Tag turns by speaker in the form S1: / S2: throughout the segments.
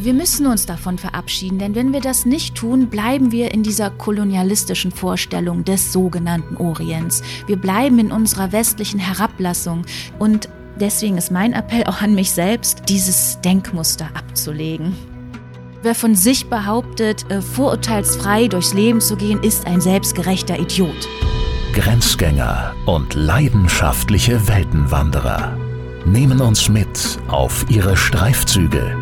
S1: wir müssen uns davon verabschieden, denn wenn wir das nicht tun, bleiben wir in dieser kolonialistischen Vorstellung des sogenannten Orients. Wir bleiben in unserer westlichen Herablassung und deswegen ist mein Appell auch an mich selbst, dieses Denkmuster abzulegen. Wer von sich behauptet, äh, vorurteilsfrei durchs Leben zu gehen, ist ein selbstgerechter Idiot.
S2: Grenzgänger und leidenschaftliche Weltenwanderer nehmen uns mit auf ihre Streifzüge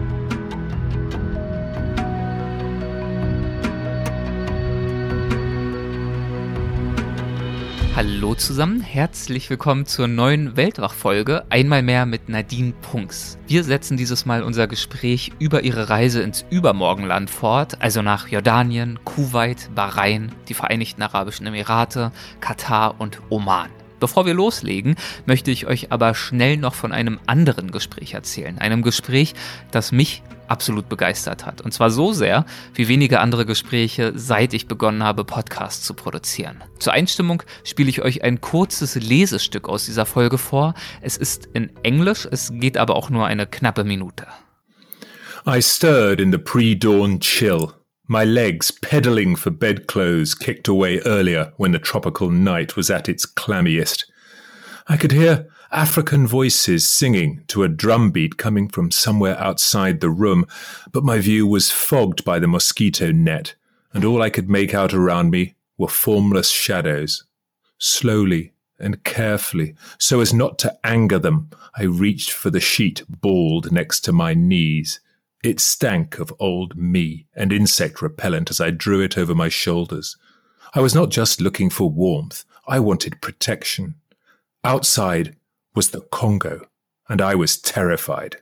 S3: Hallo zusammen, herzlich willkommen zur neuen Weltwach-Folge, einmal mehr mit Nadine Punks. Wir setzen dieses Mal unser Gespräch über ihre Reise ins Übermorgenland fort, also nach Jordanien, Kuwait, Bahrain, die Vereinigten Arabischen Emirate, Katar und Oman. Bevor wir loslegen, möchte ich euch aber schnell noch von einem anderen Gespräch erzählen. Einem Gespräch, das mich absolut begeistert hat. Und zwar so sehr, wie wenige andere Gespräche, seit ich begonnen habe, Podcasts zu produzieren. Zur Einstimmung spiele ich euch ein kurzes Lesestück aus dieser Folge vor. Es ist in Englisch, es geht aber auch nur eine knappe Minute.
S4: I stirred in the pre-dawn chill. My legs, pedaling for bedclothes, kicked away earlier when the tropical night was at its clammiest. I could hear African voices singing to a drum beat coming from somewhere outside the room, but my view was fogged by the mosquito net, and all I could make out around me were formless shadows. Slowly and carefully, so as not to anger them, I reached for the sheet balled next to my knees. It stank of old me and insect repellent as I drew it over my shoulders. I was not just looking for warmth, I wanted protection. Outside was the Congo, and I was terrified.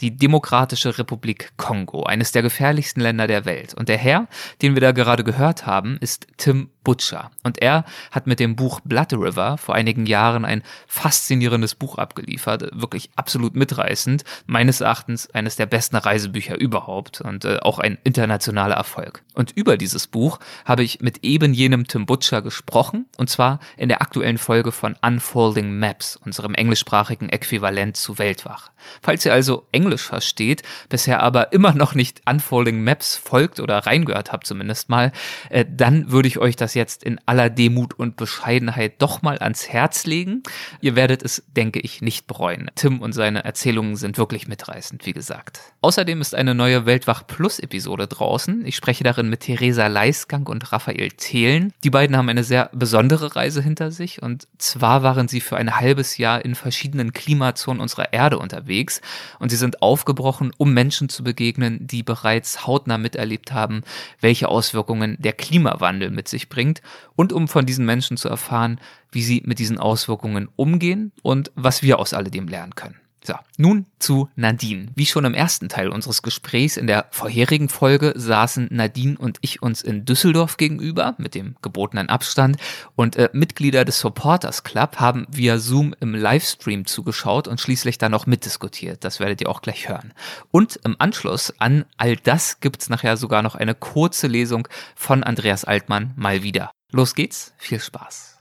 S3: die Demokratische Republik Kongo, eines der gefährlichsten Länder der Welt. Und der Herr, den wir da gerade gehört haben, ist Tim Butcher. Und er hat mit dem Buch Blood River vor einigen Jahren ein faszinierendes Buch abgeliefert, wirklich absolut mitreißend, meines Erachtens eines der besten Reisebücher überhaupt und äh, auch ein internationaler Erfolg. Und über dieses Buch habe ich mit eben jenem Tim Butcher gesprochen, und zwar in der aktuellen Folge von Unfolding Maps, unserem englischsprachigen Äquivalent zu Weltwach. Falls ihr also Englisch versteht, bisher aber immer noch nicht Unfolding Maps folgt oder reingehört habt zumindest mal, äh, dann würde ich euch das jetzt in aller Demut und Bescheidenheit doch mal ans Herz legen. Ihr werdet es, denke ich, nicht bereuen. Tim und seine Erzählungen sind wirklich mitreißend, wie gesagt. Außerdem ist eine neue Weltwach Plus Episode draußen. Ich spreche darin mit Theresa Leisgang und Raphael Thelen. Die beiden haben eine sehr besondere Reise hinter sich und zwar waren sie für ein halbes Jahr in verschiedenen Klimazonen unserer Erde unterwegs und sie sind aufgebrochen, um Menschen zu begegnen, die bereits hautnah miterlebt haben, welche Auswirkungen der Klimawandel mit sich bringt bringt und um von diesen Menschen zu erfahren, wie sie mit diesen Auswirkungen umgehen und was wir aus alledem lernen können. So, nun zu Nadine. Wie schon im ersten Teil unseres Gesprächs in der vorherigen Folge saßen Nadine und ich uns in Düsseldorf gegenüber mit dem gebotenen Abstand und äh, Mitglieder des Supporters Club haben via Zoom im Livestream zugeschaut und schließlich dann noch mitdiskutiert. Das werdet ihr auch gleich hören. Und im Anschluss an all das gibt's nachher sogar noch eine kurze Lesung von Andreas Altmann mal wieder. Los geht's, viel Spaß.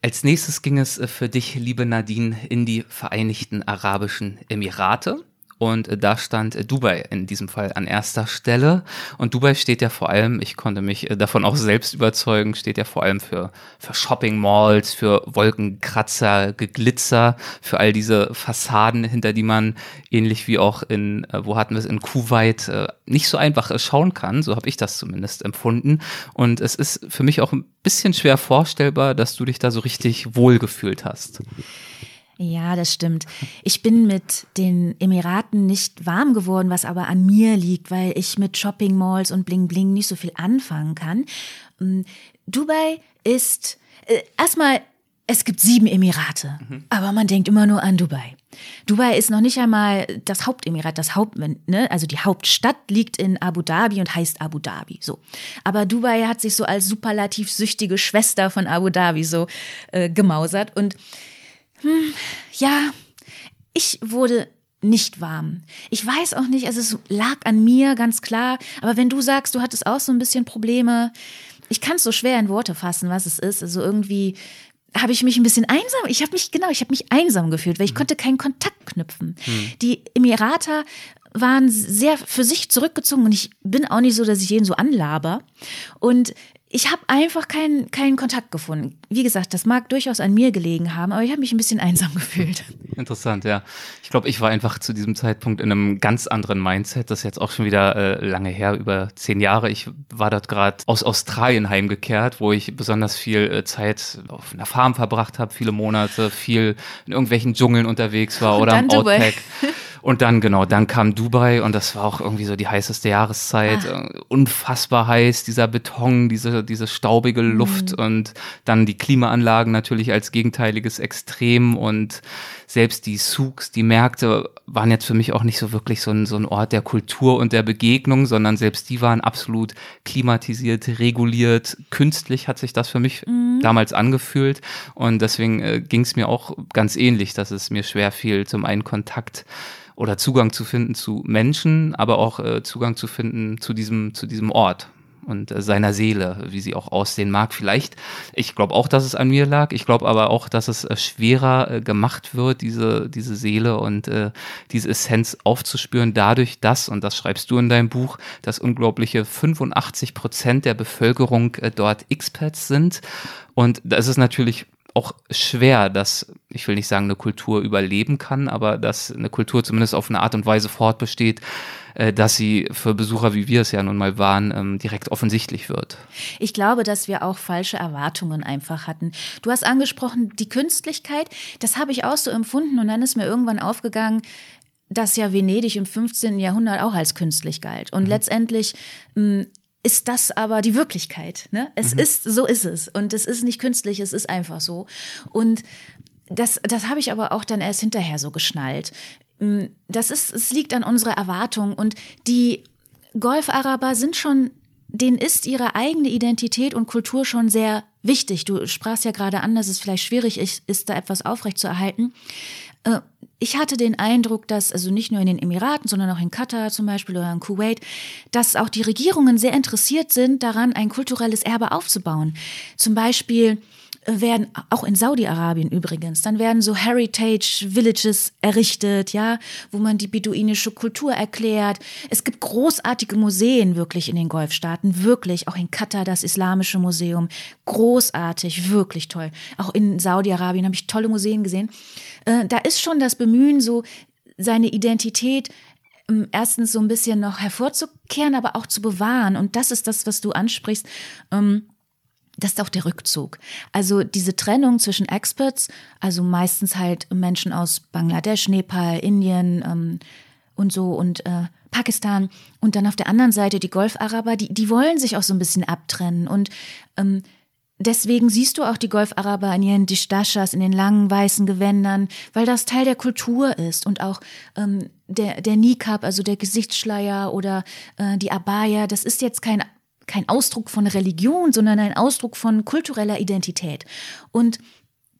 S3: Als nächstes ging es äh, für dich, liebe Nadine, in die Vereinigten Arabischen Emirate. Und da stand Dubai in diesem Fall an erster Stelle. Und Dubai steht ja vor allem, ich konnte mich davon auch selbst überzeugen, steht ja vor allem für, für Shopping Malls, für Wolkenkratzer, Geglitzer, für all diese Fassaden, hinter die man ähnlich wie auch in, äh, wo hatten wir es, in Kuwait äh, nicht so einfach schauen kann. So habe ich das zumindest empfunden. Und es ist für mich auch ein bisschen schwer vorstellbar, dass du dich da so richtig wohlgefühlt hast.
S1: Ja, das stimmt. Ich bin mit den Emiraten nicht warm geworden, was aber an mir liegt, weil ich mit Shopping Malls und Bling Bling nicht so viel anfangen kann. Mm, Dubai ist äh, erstmal, es gibt sieben Emirate, mhm. aber man denkt immer nur an Dubai. Dubai ist noch nicht einmal das Hauptemirat, das Haupt, ne? also die Hauptstadt liegt in Abu Dhabi und heißt Abu Dhabi. So, aber Dubai hat sich so als superlativ süchtige Schwester von Abu Dhabi so äh, gemausert und hm, ja, ich wurde nicht warm. Ich weiß auch nicht, also es lag an mir ganz klar, aber wenn du sagst, du hattest auch so ein bisschen Probleme, ich kann es so schwer in Worte fassen, was es ist. Also irgendwie habe ich mich ein bisschen einsam, ich habe mich, genau, ich habe mich einsam gefühlt, weil ich mhm. konnte keinen Kontakt knüpfen. Mhm. Die Emirater waren sehr für sich zurückgezogen und ich bin auch nicht so, dass ich jeden so anlaber. Und ich habe einfach keinen keinen Kontakt gefunden. Wie gesagt, das mag durchaus an mir gelegen haben, aber ich habe mich ein bisschen einsam gefühlt.
S3: Interessant, ja. Ich glaube, ich war einfach zu diesem Zeitpunkt in einem ganz anderen Mindset. Das ist jetzt auch schon wieder äh, lange her, über zehn Jahre. Ich war dort gerade aus Australien heimgekehrt, wo ich besonders viel äh, Zeit auf einer Farm verbracht habe, viele Monate, viel in irgendwelchen Dschungeln unterwegs war oder am Outback. Und dann, genau, dann kam Dubai und das war auch irgendwie so die heißeste Jahreszeit. Ah. Äh, unfassbar heiß, dieser Beton, diese, diese staubige Luft mhm. und dann die Klimaanlagen natürlich als gegenteiliges Extrem und selbst die Souks, die Märkte waren jetzt für mich auch nicht so wirklich so ein, so ein Ort der Kultur und der Begegnung, sondern selbst die waren absolut klimatisiert, reguliert, künstlich hat sich das für mich mhm. Damals angefühlt und deswegen äh, ging es mir auch ganz ähnlich, dass es mir schwer fiel, zum einen Kontakt oder Zugang zu finden zu Menschen, aber auch äh, Zugang zu finden zu diesem, zu diesem Ort und äh, seiner Seele, wie sie auch aussehen mag. Vielleicht, ich glaube auch, dass es an mir lag. Ich glaube aber auch, dass es äh, schwerer äh, gemacht wird, diese, diese Seele und äh, diese Essenz aufzuspüren, dadurch, dass, und das schreibst du in deinem Buch, dass unglaubliche 85 Prozent der Bevölkerung äh, dort Expats sind. Und das ist natürlich auch schwer, dass, ich will nicht sagen, eine Kultur überleben kann, aber dass eine Kultur zumindest auf eine Art und Weise fortbesteht, äh, dass sie für Besucher, wie wir es ja nun mal waren, ähm, direkt offensichtlich wird.
S1: Ich glaube, dass wir auch falsche Erwartungen einfach hatten. Du hast angesprochen, die Künstlichkeit, das habe ich auch so empfunden und dann ist mir irgendwann aufgegangen, dass ja Venedig im 15. Jahrhundert auch als künstlich galt. Und mhm. letztendlich mh, ist das aber die Wirklichkeit. Ne? Es mhm. ist, so ist es. Und es ist nicht künstlich, es ist einfach so. Und das, das habe ich aber auch dann erst hinterher so geschnallt. Mm, das ist, es liegt an unserer Erwartung. Und die Golf-Araber sind schon, denen ist ihre eigene Identität und Kultur schon sehr wichtig. Du sprachst ja gerade an, dass es vielleicht schwierig ist, ist da etwas aufrechtzuerhalten. Äh, ich hatte den Eindruck, dass, also nicht nur in den Emiraten, sondern auch in Katar zum Beispiel oder in Kuwait, dass auch die Regierungen sehr interessiert sind, daran ein kulturelles Erbe aufzubauen. Zum Beispiel werden auch in Saudi-Arabien übrigens, dann werden so Heritage Villages errichtet, ja, wo man die beduinische Kultur erklärt. Es gibt großartige Museen wirklich in den Golfstaaten, wirklich, auch in Katar das Islamische Museum, großartig, wirklich toll. Auch in Saudi-Arabien habe ich tolle Museen gesehen. Äh, da ist schon das Bemühen, so seine Identität ähm, erstens so ein bisschen noch hervorzukehren, aber auch zu bewahren. Und das ist das, was du ansprichst. Ähm, das ist auch der Rückzug. Also diese Trennung zwischen Experts, also meistens halt Menschen aus Bangladesch, Nepal, Indien ähm, und so und äh, Pakistan und dann auf der anderen Seite die Golf-Araber, die, die wollen sich auch so ein bisschen abtrennen und ähm, Deswegen siehst du auch die Golf-Araber in ihren Dishtashas, in den langen weißen Gewändern, weil das Teil der Kultur ist und auch ähm, der, der Nikab, also der Gesichtsschleier oder äh, die Abaya, das ist jetzt kein kein Ausdruck von Religion, sondern ein Ausdruck von kultureller Identität. Und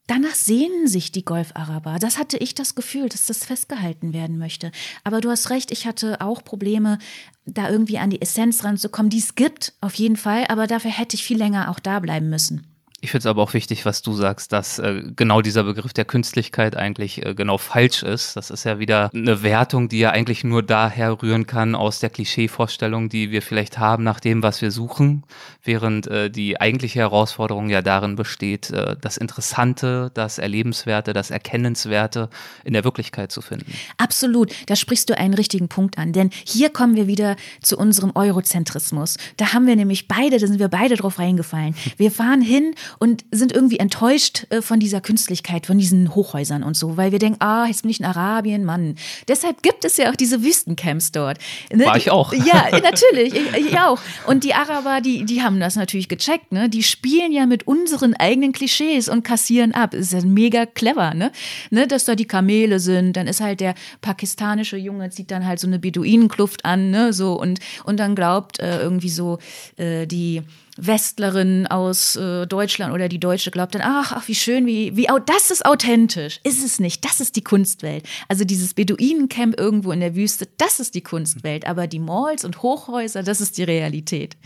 S1: Danach sehnen sich die Golf-Araber. Das hatte ich das Gefühl, dass das festgehalten werden möchte. Aber du hast recht, ich hatte auch Probleme, da irgendwie an die Essenz ranzukommen, die es gibt, auf jeden Fall. Aber dafür hätte ich viel länger auch da bleiben müssen.
S3: Ich finde es aber auch wichtig, was du sagst, dass äh, genau dieser Begriff der Künstlichkeit eigentlich äh, genau falsch ist. Das ist ja wieder eine Wertung, die ja eigentlich nur daher rühren kann aus der Klischeevorstellung, die wir vielleicht haben nach dem, was wir suchen, während äh, die eigentliche Herausforderung ja darin besteht, äh, das Interessante, das Erlebenswerte, das Erkennenswerte in der Wirklichkeit zu finden.
S1: Absolut, da sprichst du einen richtigen Punkt an, denn hier kommen wir wieder zu unserem Eurozentrismus. Da haben wir nämlich beide, da sind wir beide drauf reingefallen. Wir fahren hin und sind irgendwie enttäuscht äh, von dieser Künstlichkeit, von diesen Hochhäusern und so, weil wir denken, ah, jetzt bin ich in Arabien, Mann. Deshalb gibt es ja auch diese Wüstencamps dort.
S3: Ne? War ich auch.
S1: Ja, natürlich, ich, ich, auch. Und die Araber, die, die haben das natürlich gecheckt, ne? Die spielen ja mit unseren eigenen Klischees und kassieren ab. ist ja mega clever, ne? ne? Dass da die Kamele sind, dann ist halt der pakistanische Junge, zieht dann halt so eine Beduinenkluft an, ne? So und, und dann glaubt äh, irgendwie so äh, die Westlerin aus äh, Deutschland oder die Deutsche glaubt dann, ach, ach, wie schön, wie, wie, das ist authentisch. Ist es nicht. Das ist die Kunstwelt. Also dieses Beduinencamp irgendwo in der Wüste, das ist die Kunstwelt. Aber die Malls und Hochhäuser, das ist die Realität.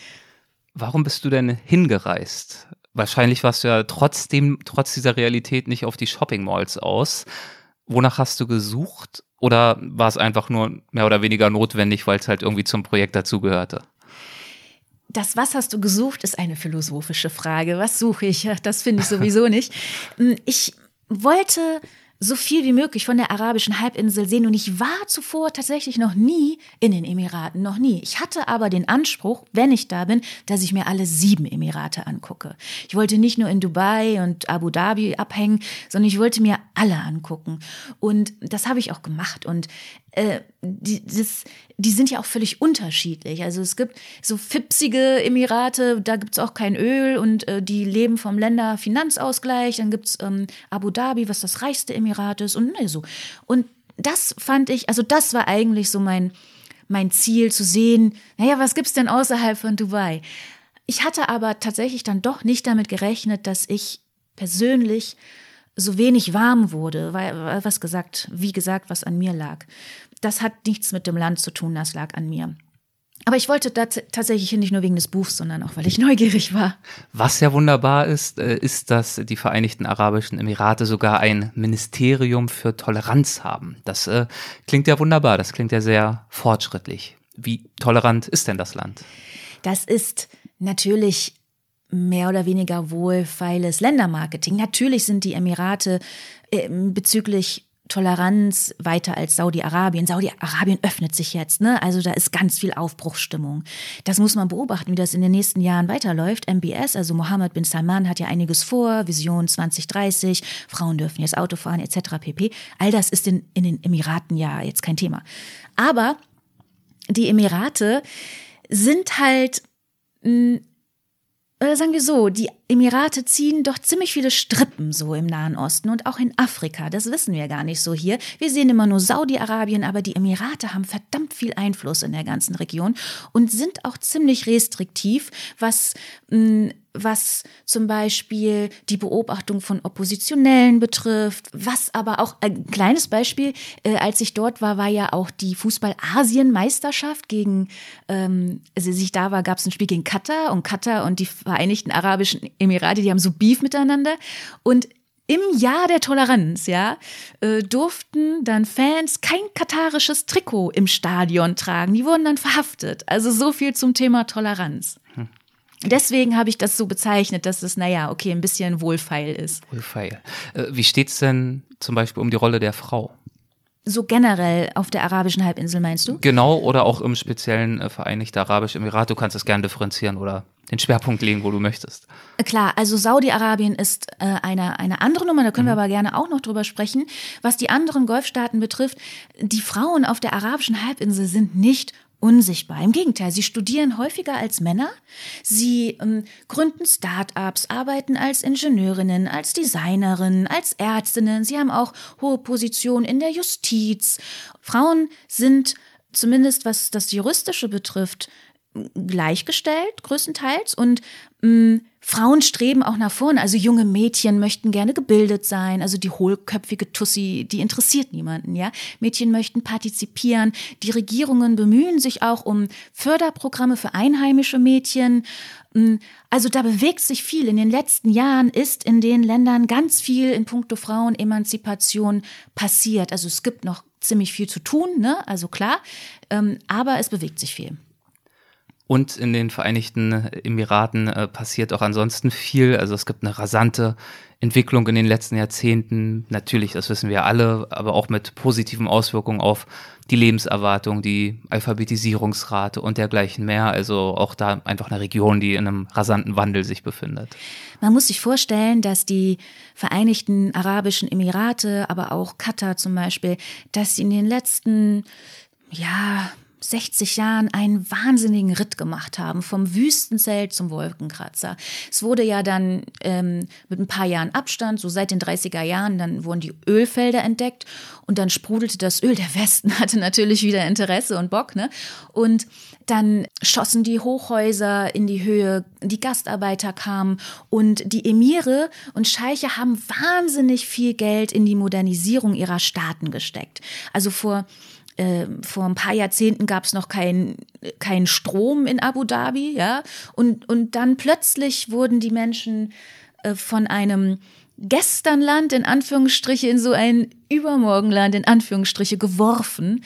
S3: Warum bist du denn hingereist? Wahrscheinlich warst du ja trotzdem, trotz dieser Realität nicht auf die Shopping Malls aus. Wonach hast du gesucht? Oder war es einfach nur mehr oder weniger notwendig, weil es halt irgendwie zum Projekt dazugehörte?
S1: Das Was hast du gesucht, ist eine philosophische Frage. Was suche ich? Das finde ich sowieso nicht. Hm, ich wollte so viel wie möglich von der arabischen Halbinsel sehen. Und ich war zuvor tatsächlich noch nie in den Emiraten, noch nie. Ich hatte aber den Anspruch, wenn ich da bin, dass ich mir alle sieben Emirate angucke. Ich wollte nicht nur in Dubai und Abu Dhabi abhängen, sondern ich wollte mir alle angucken. Und das habe ich auch gemacht. Und äh, die, das, die sind ja auch völlig unterschiedlich. Also es gibt so fipsige Emirate, da gibt es auch kein Öl und äh, die leben vom Länderfinanzausgleich. Dann gibt es ähm, Abu Dhabi, was das reichste Emirat ist und ne, so. Und das fand ich, also das war eigentlich so mein, mein Ziel zu sehen, naja, was gibt's denn außerhalb von Dubai? Ich hatte aber tatsächlich dann doch nicht damit gerechnet, dass ich persönlich so wenig warm wurde, weil was gesagt, wie gesagt, was an mir lag. Das hat nichts mit dem Land zu tun, das lag an mir. Aber ich wollte tatsächlich nicht nur wegen des Buchs, sondern auch, weil ich neugierig war.
S3: Was ja wunderbar ist, äh, ist, dass die Vereinigten Arabischen Emirate sogar ein Ministerium für Toleranz haben. Das äh, klingt ja wunderbar, das klingt ja sehr fortschrittlich. Wie tolerant ist denn das Land?
S1: Das ist natürlich mehr oder weniger wohlfeiles Ländermarketing. Natürlich sind die Emirate äh, bezüglich Toleranz weiter als Saudi-Arabien. Saudi-Arabien öffnet sich jetzt, ne? Also da ist ganz viel Aufbruchsstimmung. Das muss man beobachten, wie das in den nächsten Jahren weiterläuft. MBS, also Mohammed bin Salman, hat ja einiges vor. Vision 2030, Frauen dürfen jetzt Auto fahren, etc. pp. All das ist in, in den Emiraten ja jetzt kein Thema. Aber die Emirate sind halt mh, oder sagen wir so, die Emirate ziehen doch ziemlich viele Strippen so im Nahen Osten und auch in Afrika. Das wissen wir gar nicht so hier. Wir sehen immer nur Saudi-Arabien, aber die Emirate haben verdammt viel Einfluss in der ganzen Region und sind auch ziemlich restriktiv, was mh, was zum Beispiel die Beobachtung von Oppositionellen betrifft, was aber auch ein kleines Beispiel, äh, als ich dort war, war ja auch die Fußball-Asien-Meisterschaft gegen, ähm, als ich da war, gab es ein Spiel gegen Katar und Katar und die Vereinigten Arabischen Emirate, die haben so Beef miteinander und im Jahr der Toleranz, ja, äh, durften dann Fans kein katarisches Trikot im Stadion tragen. Die wurden dann verhaftet. Also so viel zum Thema Toleranz. Hm. Deswegen habe ich das so bezeichnet, dass es, naja, okay, ein bisschen wohlfeil ist.
S3: Wohlfeil. Äh, wie steht es denn zum Beispiel um die Rolle der Frau?
S1: So generell auf der arabischen Halbinsel meinst du?
S3: Genau, oder auch im speziellen äh, Vereinigte Arabische Emirat. Du kannst es gerne differenzieren oder den Schwerpunkt legen, wo du möchtest.
S1: Äh, klar, also Saudi-Arabien ist äh, eine, eine andere Nummer, da können mhm. wir aber gerne auch noch drüber sprechen. Was die anderen Golfstaaten betrifft, die Frauen auf der arabischen Halbinsel sind nicht unsichtbar. Im Gegenteil, sie studieren häufiger als Männer. Sie ähm, gründen Start-ups, arbeiten als Ingenieurinnen, als Designerinnen, als Ärztinnen. Sie haben auch hohe Positionen in der Justiz. Frauen sind zumindest was das Juristische betrifft, gleichgestellt, größtenteils. Und mh, mm, Frauen streben auch nach vorne. Also junge Mädchen möchten gerne gebildet sein. Also die hohlköpfige Tussi, die interessiert niemanden, ja. Mädchen möchten partizipieren. Die Regierungen bemühen sich auch um Förderprogramme für einheimische Mädchen. Mm, also da bewegt sich viel. In den letzten Jahren ist in den Ländern ganz viel in puncto Frauenemanzipation passiert. Also es gibt noch ziemlich viel zu tun, ne? Also klar. Ähm, aber es bewegt sich viel.
S3: Und in den Vereinigten Emiraten äh, passiert auch ansonsten viel. Also es gibt eine rasante Entwicklung in den letzten Jahrzehnten. Natürlich, das wissen wir alle, aber auch mit positiven Auswirkungen auf die Lebenserwartung, die Alphabetisierungsrate und dergleichen mehr. Also auch da einfach eine Region, die in einem rasanten Wandel sich befindet.
S1: Man muss sich vorstellen, dass die Vereinigten Arabischen Emirate, aber auch Katar zum Beispiel, dass sie in den letzten, ja, 60 Jahren einen wahnsinnigen Ritt gemacht haben, vom Wüstenzelt zum Wolkenkratzer. Es wurde ja dann ähm, mit ein paar Jahren Abstand, so seit den 30er Jahren, dann wurden die Ölfelder entdeckt und dann sprudelte das Öl. Der Westen hatte natürlich wieder Interesse und Bock, ne? Und dann schossen die Hochhäuser in die Höhe, die Gastarbeiter kamen und die Emire und Scheiche haben wahnsinnig viel Geld in die Modernisierung ihrer Staaten gesteckt. Also vor äh, vor ein paar Jahrzehnten gab es noch keinen kein Strom in Abu Dhabi, ja. Und, und dann plötzlich wurden die Menschen äh, von einem Gesternland in Anführungsstriche in so ein Übermorgenland in Anführungsstriche geworfen.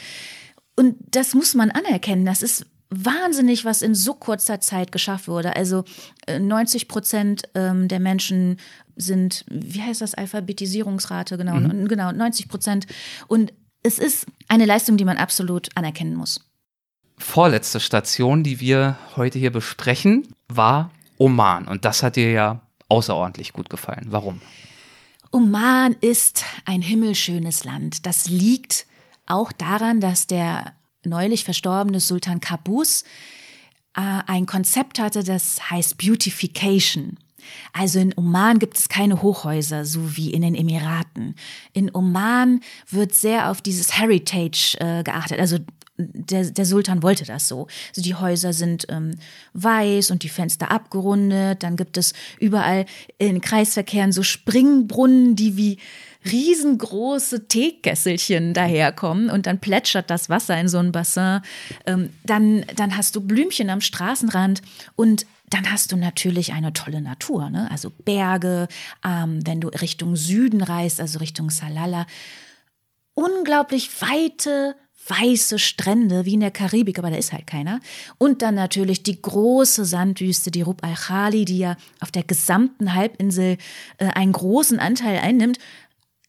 S1: Und das muss man anerkennen. Das ist wahnsinnig, was in so kurzer Zeit geschafft wurde. Also 90 äh, Prozent ähm, der Menschen sind, wie heißt das, Alphabetisierungsrate, genau, mhm. genau, 90 Prozent. Und es ist eine Leistung, die man absolut anerkennen muss.
S3: Vorletzte Station, die wir heute hier besprechen, war Oman. Und das hat dir ja außerordentlich gut gefallen. Warum?
S1: Oman ist ein himmelschönes Land. Das liegt auch daran, dass der neulich verstorbene Sultan Qaboos äh, ein Konzept hatte, das heißt Beautification. Also in Oman gibt es keine Hochhäuser, so wie in den Emiraten. In Oman wird sehr auf dieses Heritage äh, geachtet. Also der, der Sultan wollte das so. Also die Häuser sind ähm, weiß und die Fenster abgerundet. Dann gibt es überall in Kreisverkehren so Springbrunnen, die wie riesengroße Teekesselchen daherkommen und dann plätschert das Wasser in so ein Bassin. Ähm, dann, dann hast du Blümchen am Straßenrand und dann hast du natürlich eine tolle Natur, ne? also Berge, ähm, wenn du Richtung Süden reist, also Richtung Salala. Unglaublich weite, weiße Strände wie in der Karibik, aber da ist halt keiner. Und dann natürlich die große Sandwüste, die Rub al-Khali, die ja auf der gesamten Halbinsel äh, einen großen Anteil einnimmt.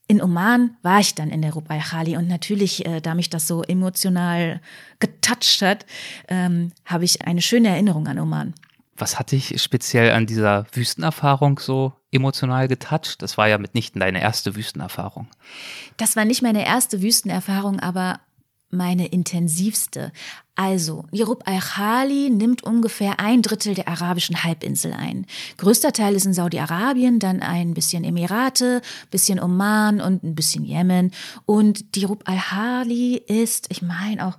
S1: In Oman war ich dann in der Rub al-Khali und natürlich, äh, da mich das so emotional getoucht hat, ähm, habe ich eine schöne Erinnerung an Oman.
S3: Was hat dich speziell an dieser Wüstenerfahrung so emotional getoucht? Das war ja mitnichten deine erste Wüstenerfahrung.
S1: Das war nicht meine erste Wüstenerfahrung, aber meine intensivste. Also, Jerub al-Khali nimmt ungefähr ein Drittel der arabischen Halbinsel ein. Größter Teil ist in Saudi-Arabien, dann ein bisschen Emirate, bisschen Oman und ein bisschen Jemen. Und Jerub al-Khali ist, ich meine auch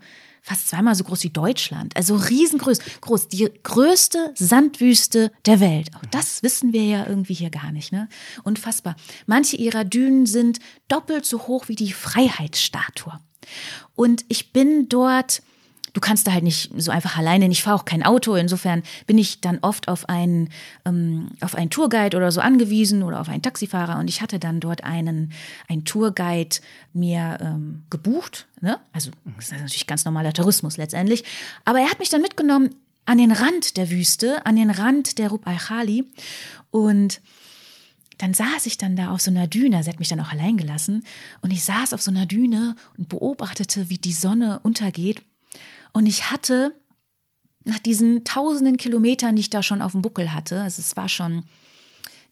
S1: fast zweimal so groß wie Deutschland. Also riesengroß, groß, die größte Sandwüste der Welt. Auch das wissen wir ja irgendwie hier gar nicht, ne? Unfassbar. Manche ihrer Dünen sind doppelt so hoch wie die Freiheitsstatue. Und ich bin dort du kannst da halt nicht so einfach alleine, ich fahre auch kein Auto, insofern bin ich dann oft auf einen, ähm, auf einen Tourguide oder so angewiesen oder auf einen Taxifahrer. Und ich hatte dann dort einen, einen Tourguide mir ähm, gebucht, ne? also das ist natürlich ganz normaler Tourismus letztendlich, aber er hat mich dann mitgenommen an den Rand der Wüste, an den Rand der Rub al-Khali. Und dann saß ich dann da auf so einer Düne, sie hat mich dann auch allein gelassen, und ich saß auf so einer Düne und beobachtete, wie die Sonne untergeht und ich hatte nach diesen tausenden Kilometern, die ich da schon auf dem Buckel hatte, also es war schon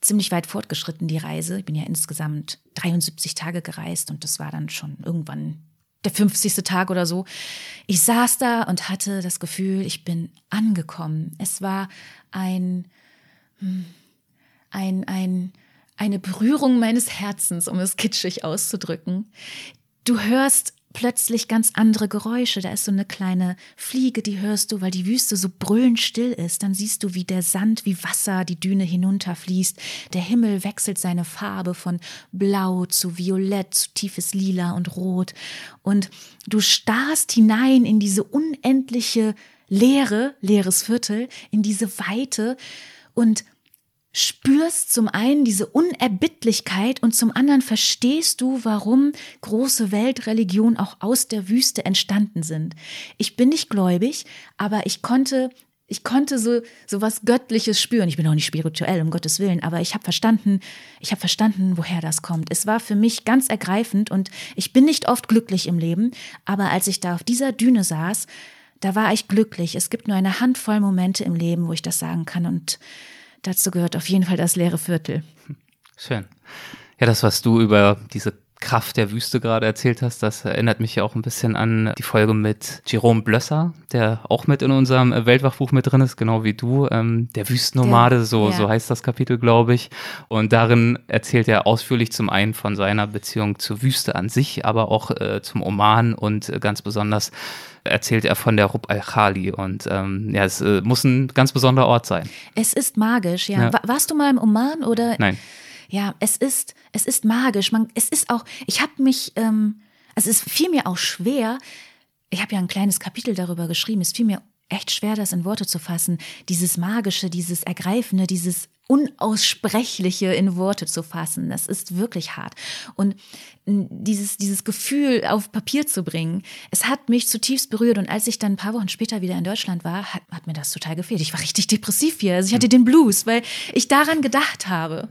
S1: ziemlich weit fortgeschritten, die Reise. Ich bin ja insgesamt 73 Tage gereist und das war dann schon irgendwann der 50. Tag oder so. Ich saß da und hatte das Gefühl, ich bin angekommen. Es war ein, hm, ein, ein, eine Berührung meines Herzens, um es kitschig auszudrücken. Du hörst plötzlich ganz andere Geräusche. Da ist so eine kleine Fliege, die hörst du, weil die Wüste so brüllend still ist. Dann siehst du, wie der Sand wie Wasser die Düne hinunterfließt. Der Himmel wechselt seine Farbe von blau zu violett, zu tiefes Lila und Rot. Und du starrst hinein in diese unendliche Leere, leeres Viertel, in diese Weite und spürst zum einen diese Unerbittlichkeit und zum anderen verstehst du, warum große Weltreligionen auch aus der Wüste entstanden sind. Ich bin nicht gläubig, aber ich konnte ich konnte so so was göttliches spüren. Ich bin auch nicht spirituell um Gottes Willen, aber ich habe verstanden, ich habe verstanden, woher das kommt. Es war für mich ganz ergreifend und ich bin nicht oft glücklich im Leben, aber als ich da auf dieser Düne saß, da war ich glücklich. Es gibt nur eine Handvoll Momente im Leben, wo ich das sagen kann und dazu gehört auf jeden Fall das leere Viertel.
S3: Schön. Ja, das, was du über diese Kraft der Wüste gerade erzählt hast, das erinnert mich ja auch ein bisschen an die Folge mit Jerome Blösser, der auch mit in unserem Weltwachbuch mit drin ist, genau wie du. Ähm, der Wüstennomade, so, ja. so heißt das Kapitel, glaube ich. Und darin erzählt er ausführlich zum einen von seiner Beziehung zur Wüste an sich, aber auch äh, zum Oman und äh, ganz besonders erzählt er von der Rub al-Khali und ähm, ja, es äh, muss ein ganz besonderer Ort sein.
S1: Es ist magisch, ja. ja. Warst du mal im Oman oder?
S3: Nein.
S1: Ja, es ist, es ist magisch. Man, es ist auch, ich habe mich, ähm, also es fiel mir auch schwer, ich habe ja ein kleines Kapitel darüber geschrieben, es fiel mir echt schwer, das in Worte zu fassen, dieses Magische, dieses Ergreifende, dieses Unaussprechliche in Worte zu fassen. Das ist wirklich hart. Und dieses, dieses Gefühl auf Papier zu bringen, es hat mich zutiefst berührt. Und als ich dann ein paar Wochen später wieder in Deutschland war, hat, hat mir das total gefehlt. Ich war richtig depressiv hier. Also ich hatte den Blues, weil ich daran gedacht habe.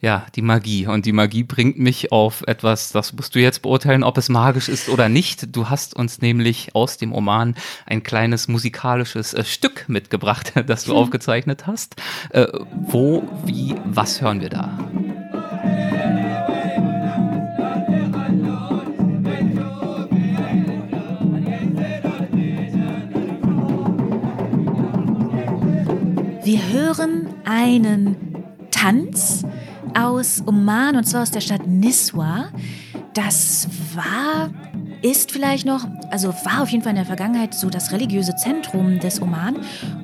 S3: Ja, die Magie. Und die Magie bringt mich auf etwas, das musst du jetzt beurteilen, ob es magisch ist oder nicht. Du hast uns nämlich aus dem Oman ein kleines musikalisches äh, Stück mitgebracht, das du hm. aufgezeichnet hast. Äh, wo, wie, was hören wir da?
S1: Wir hören einen Tanz aus Oman und zwar aus der Stadt Niswa. Das war, ist vielleicht noch, also war auf jeden Fall in der Vergangenheit so das religiöse Zentrum des Oman.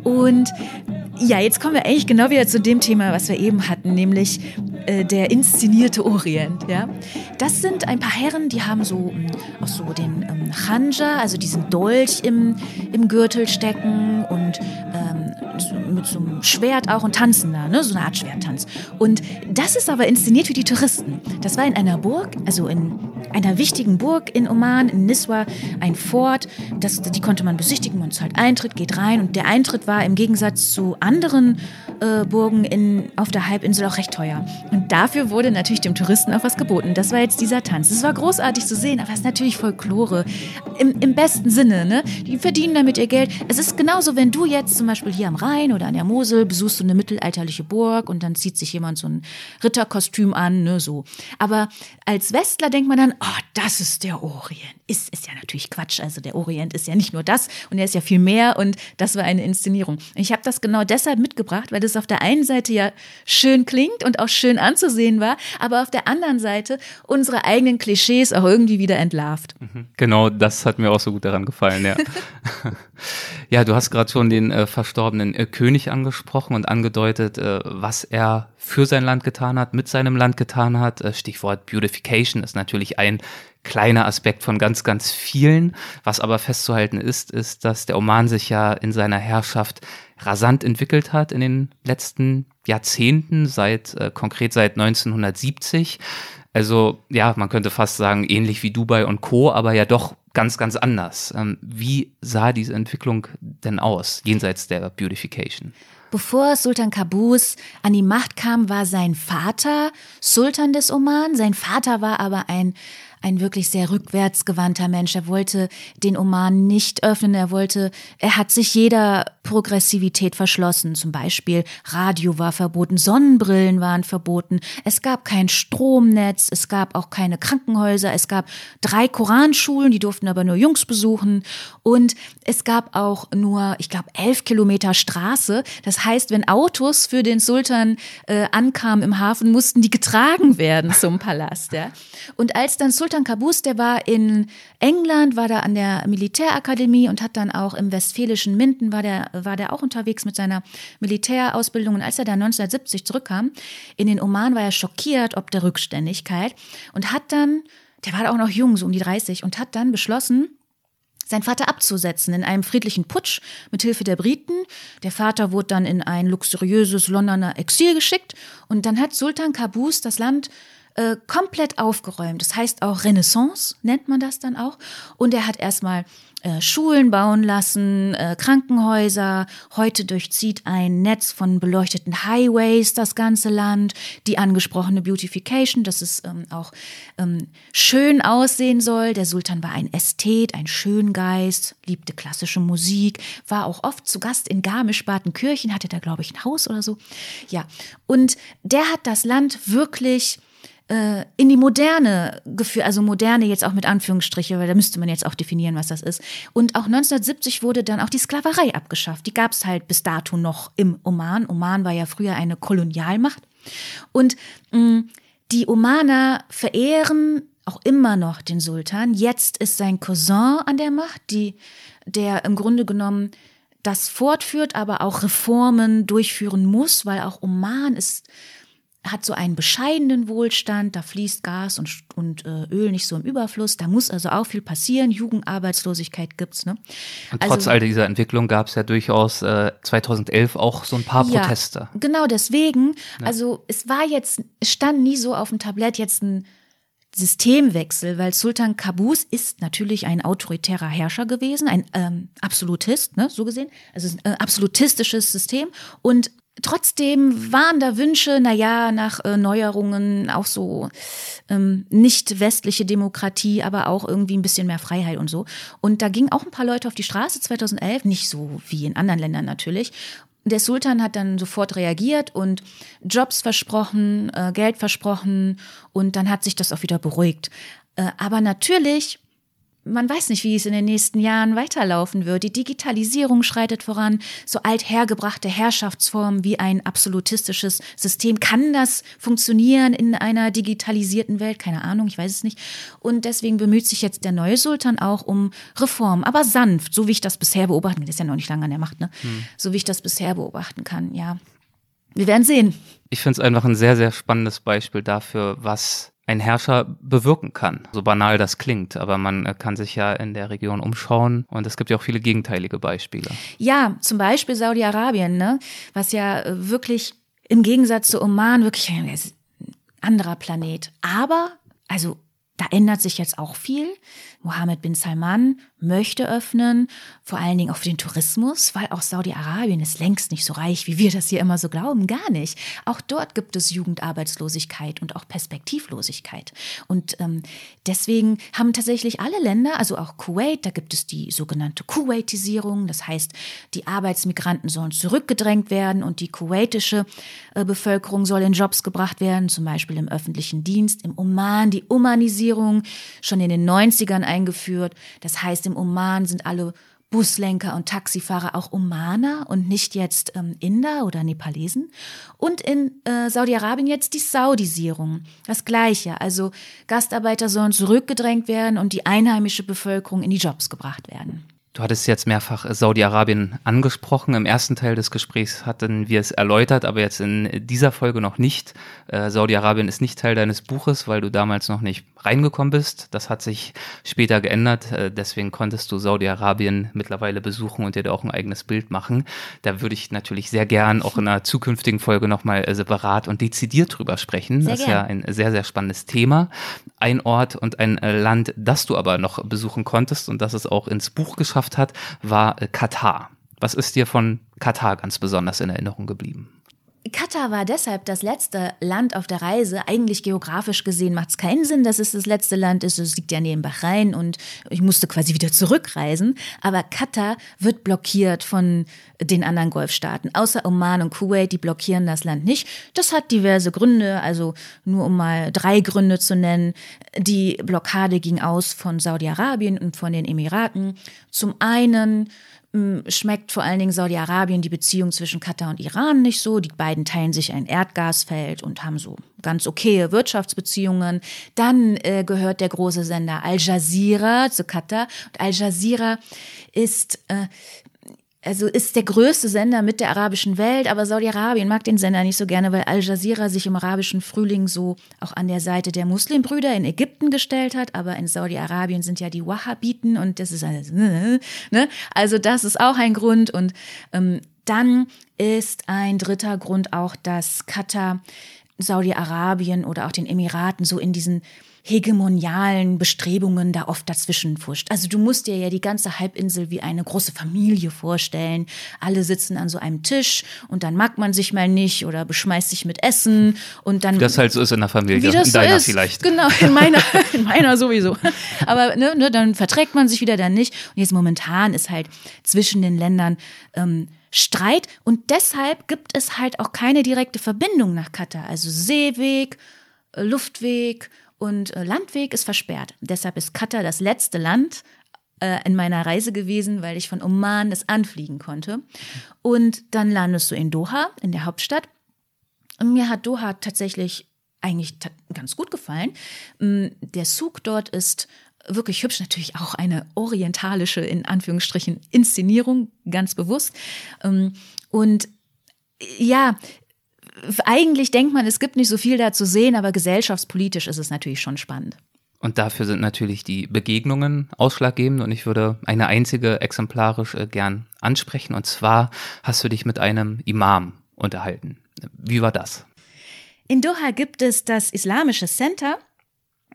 S1: Und ja, jetzt kommen wir eigentlich genau wieder zu dem Thema, was wir eben hatten, nämlich äh, der inszenierte Orient. Ja? Das sind ein paar Herren, die haben so ähm, auch so den ähm, Khanja, also diesen Dolch im, im Gürtel stecken und ähm, mit so einem Schwert auch und tanzen da, ne? so eine Art Schwerttanz. Und das ist aber inszeniert für die Touristen. Das war in einer Burg, also in einer wichtigen Burg in Oman, in Niswa, ein Fort. Das, die konnte man besichtigen. Man zahlt Eintritt, geht rein. Und der Eintritt war im Gegensatz zu anderen äh, Burgen in, auf der Halbinsel auch recht teuer. Und dafür wurde natürlich dem Touristen auch was geboten. Das war jetzt dieser Tanz. Es war großartig zu sehen, aber es ist natürlich Folklore. Im, Im besten Sinne, ne? Die verdienen damit ihr Geld. Es ist genauso, wenn du jetzt zum Beispiel hier am Rhein oder an der Mosel besuchst du eine mittelalterliche Burg und dann zieht sich jemand so ein Ritterkostüm an, ne, so. Aber als Westler denkt man dann, oh, das ist der Orient. Ist, ist ja natürlich Quatsch. Also der Orient ist ja nicht nur das und er ist ja viel mehr und das war eine Inszenierung. Ich habe das genau deshalb mitgebracht, weil das auf der einen Seite ja schön klingt und auch schön anzusehen war, aber auf der anderen Seite unsere eigenen Klischees auch irgendwie wieder entlarvt.
S3: Mhm. Genau, das hat mir auch so gut daran gefallen, ja. ja, du hast gerade schon den äh, verstorbenen äh, König angesprochen und angedeutet, äh, was er für sein Land getan hat, mit seinem Land getan hat. Äh, Stichwort Beautification ist natürlich ein kleiner Aspekt von ganz, ganz vielen. Was aber festzuhalten ist, ist, dass der Oman sich ja in seiner Herrschaft rasant entwickelt hat in den letzten Jahrzehnten, seit äh, konkret seit 1970. Also ja, man könnte fast sagen, ähnlich wie Dubai und Co., aber ja doch ganz, ganz anders. Ähm, wie sah diese Entwicklung denn aus, jenseits der Beautification?
S1: Bevor Sultan Qaboos an die Macht kam, war sein Vater Sultan des Oman. Sein Vater war aber ein ein wirklich sehr rückwärtsgewandter Mensch. Er wollte den Oman nicht öffnen. Er wollte, er hat sich jeder Progressivität verschlossen. Zum Beispiel Radio war verboten, Sonnenbrillen waren verboten. Es gab kein Stromnetz, es gab auch keine Krankenhäuser. Es gab drei Koranschulen, die durften aber nur Jungs besuchen. Und es gab auch nur, ich glaube, elf Kilometer Straße. Das heißt, wenn Autos für den Sultan äh, ankamen im Hafen, mussten die getragen werden zum Palast. Ja. Und als dann Sultan Sultan Kabus, der war in England, war da an der Militärakademie und hat dann auch im westfälischen Minden, war der, war der auch unterwegs mit seiner Militärausbildung. Und als er dann 1970 zurückkam, in den Oman war er schockiert ob der Rückständigkeit und hat dann, der war auch noch jung, so um die 30, und hat dann beschlossen, seinen Vater abzusetzen in einem friedlichen Putsch mit Hilfe der Briten. Der Vater wurde dann in ein luxuriöses Londoner Exil geschickt und dann hat Sultan Kabus das Land äh, komplett aufgeräumt. Das heißt auch Renaissance nennt man das dann auch. Und er hat erstmal äh, Schulen bauen lassen, äh, Krankenhäuser. Heute durchzieht ein Netz von beleuchteten Highways das ganze Land. Die angesprochene Beautification, dass es ähm, auch ähm, schön aussehen soll. Der Sultan war ein Ästhet, ein Schöngeist, liebte klassische Musik, war auch oft zu Gast in Garmisch-Partenkirchen, hatte da, glaube ich, ein Haus oder so. Ja, und der hat das Land wirklich äh, in die Moderne geführt, also Moderne jetzt auch mit Anführungsstriche, weil da müsste man jetzt auch definieren, was das ist. Und auch 1970 wurde dann auch die Sklaverei abgeschafft. Die gab es halt bis dato noch im Oman. Oman war ja früher eine Kolonialmacht. Und mh, die Omaner verehren auch immer noch den Sultan. Jetzt ist sein Cousin an der Macht, die, der im Grunde genommen das fortführt, aber auch Reformen durchführen muss, weil auch Oman ist hat so einen bescheidenen Wohlstand, da fließt Gas und, und äh, Öl nicht so im Überfluss, da muss also auch viel passieren, Jugendarbeitslosigkeit gibt's. Ne?
S3: Und trotz also, all dieser Entwicklung gab es ja durchaus äh, 2011 auch so ein paar ja, Proteste.
S1: Genau deswegen, ja. also es war jetzt, es stand nie so auf dem Tablett jetzt ein Systemwechsel, weil Sultan Qaboos ist natürlich ein autoritärer Herrscher gewesen, ein ähm, Absolutist, ne, so gesehen, also ein äh, absolutistisches System und Trotzdem waren da Wünsche, na ja, nach äh, Neuerungen, auch so ähm, nicht westliche Demokratie, aber auch irgendwie ein bisschen mehr Freiheit und so. Und da gingen auch ein paar Leute auf die Straße 2011, nicht so wie in anderen Ländern natürlich. Der Sultan hat dann sofort reagiert und Jobs versprochen, äh, Geld versprochen und dann hat sich das auch wieder beruhigt. Äh, aber natürlich man weiß nicht, wie es in den nächsten Jahren weiterlaufen wird. Die Digitalisierung schreitet voran. So althergebrachte Herrschaftsformen wie ein absolutistisches System. Kann das funktionieren in einer digitalisierten Welt? Keine Ahnung, ich weiß es nicht. Und deswegen bemüht sich jetzt der neue Sultan auch um Reform, aber sanft, so wie ich das bisher beobachten kann. Der ist ja noch nicht lange an der Macht, ne? Hm. So wie ich das bisher beobachten kann, ja. Wir werden sehen.
S3: Ich finde es einfach ein sehr, sehr spannendes Beispiel dafür, was ein Herrscher bewirken kann. So banal das klingt, aber man äh, kann sich ja in der Region umschauen und es gibt ja auch viele gegenteilige Beispiele.
S1: Ja, zum Beispiel Saudi-Arabien, ne? was ja äh, wirklich im Gegensatz zu Oman wirklich ein anderer Planet. Aber, also da ändert sich jetzt auch viel. Mohammed bin Salman möchte öffnen, vor allen Dingen auch für den Tourismus, weil auch Saudi-Arabien ist längst nicht so reich, wie wir das hier immer so glauben, gar nicht. Auch dort gibt es Jugendarbeitslosigkeit und auch Perspektivlosigkeit. Und ähm, deswegen haben tatsächlich alle Länder, also auch Kuwait, da gibt es die sogenannte Kuwaitisierung, das heißt, die Arbeitsmigranten sollen zurückgedrängt werden und die kuwaitische äh, Bevölkerung soll in Jobs gebracht werden, zum Beispiel im öffentlichen Dienst, im Oman, die Omanisierung schon in den 90ern eingeführt. Das heißt, im Oman sind alle Buslenker und Taxifahrer auch Omaner und nicht jetzt ähm, Inder oder Nepalesen. Und in äh, Saudi-Arabien jetzt die Saudisierung. Das Gleiche. Also Gastarbeiter sollen zurückgedrängt werden und die einheimische Bevölkerung in die Jobs gebracht werden.
S3: Du hattest jetzt mehrfach Saudi-Arabien angesprochen. Im ersten Teil des Gesprächs hatten wir es erläutert, aber jetzt in dieser Folge noch nicht. Äh, Saudi-Arabien ist nicht Teil deines Buches, weil du damals noch nicht reingekommen bist. Das hat sich später geändert. Äh, deswegen konntest du Saudi-Arabien mittlerweile besuchen und dir da auch ein eigenes Bild machen. Da würde ich natürlich sehr gern auch in einer zukünftigen Folge nochmal separat und dezidiert drüber sprechen. Sehr das ist gern. ja ein sehr, sehr spannendes Thema. Ein Ort und ein Land, das du aber noch besuchen konntest und das es auch ins Buch geschafft geschafft hat, war äh, Katar. Was ist dir von Katar ganz besonders in Erinnerung geblieben?
S1: Katar war deshalb das letzte Land auf der Reise. Eigentlich geografisch gesehen macht es keinen Sinn, dass es das letzte Land ist. Es liegt ja neben Bahrain und ich musste quasi wieder zurückreisen. Aber Katar wird blockiert von den anderen Golfstaaten. Außer Oman und Kuwait, die blockieren das Land nicht. Das hat diverse Gründe, also nur um mal drei Gründe zu nennen. Die Blockade ging aus von Saudi-Arabien und von den Emiraten. Zum einen schmeckt vor allen Dingen Saudi-Arabien die Beziehung zwischen Katar und Iran nicht so. Die beiden teilen sich ein Erdgasfeld und haben so ganz okaye Wirtschaftsbeziehungen. Dann äh, gehört der große Sender Al Jazeera zu Katar. Und Al Jazeera ist äh, also ist der größte Sender mit der arabischen Welt, aber Saudi-Arabien mag den Sender nicht so gerne, weil Al Jazeera sich im arabischen Frühling so auch an der Seite der Muslimbrüder in Ägypten gestellt hat, aber in Saudi-Arabien sind ja die Wahhabiten und das ist alles, ne? Also das ist auch ein Grund und ähm, dann ist ein dritter Grund auch, dass Katar Saudi-Arabien oder auch den Emiraten so in diesen hegemonialen Bestrebungen da oft dazwischen fuscht. Also du musst dir ja die ganze Halbinsel wie eine große Familie vorstellen. Alle sitzen an so einem Tisch und dann mag man sich mal nicht oder beschmeißt sich mit Essen und dann.
S3: Wie das halt so ist in der Familie,
S1: wie das
S3: in deiner
S1: so ist.
S3: vielleicht.
S1: Genau, in meiner, in meiner sowieso. Aber ne, ne, dann verträgt man sich wieder dann nicht. Und jetzt momentan ist halt zwischen den Ländern ähm, Streit und deshalb gibt es halt auch keine direkte Verbindung nach Katar. Also Seeweg, Luftweg und äh, Landweg ist versperrt. Deshalb ist Katar das letzte Land äh, in meiner Reise gewesen, weil ich von Oman es anfliegen konnte. Und dann landest du in Doha, in der Hauptstadt. Und mir hat Doha tatsächlich eigentlich ganz gut gefallen. Mm, der Zug dort ist wirklich hübsch, natürlich auch eine orientalische, in Anführungsstrichen, Inszenierung, ganz bewusst. Ähm, und ja, eigentlich denkt man, es gibt nicht so viel da zu sehen, aber gesellschaftspolitisch ist es natürlich schon spannend.
S3: Und dafür sind natürlich die Begegnungen ausschlaggebend und ich würde eine einzige exemplarisch äh, gern ansprechen und zwar hast du dich mit einem Imam unterhalten. Wie war das?
S1: In Doha gibt es das Islamische Center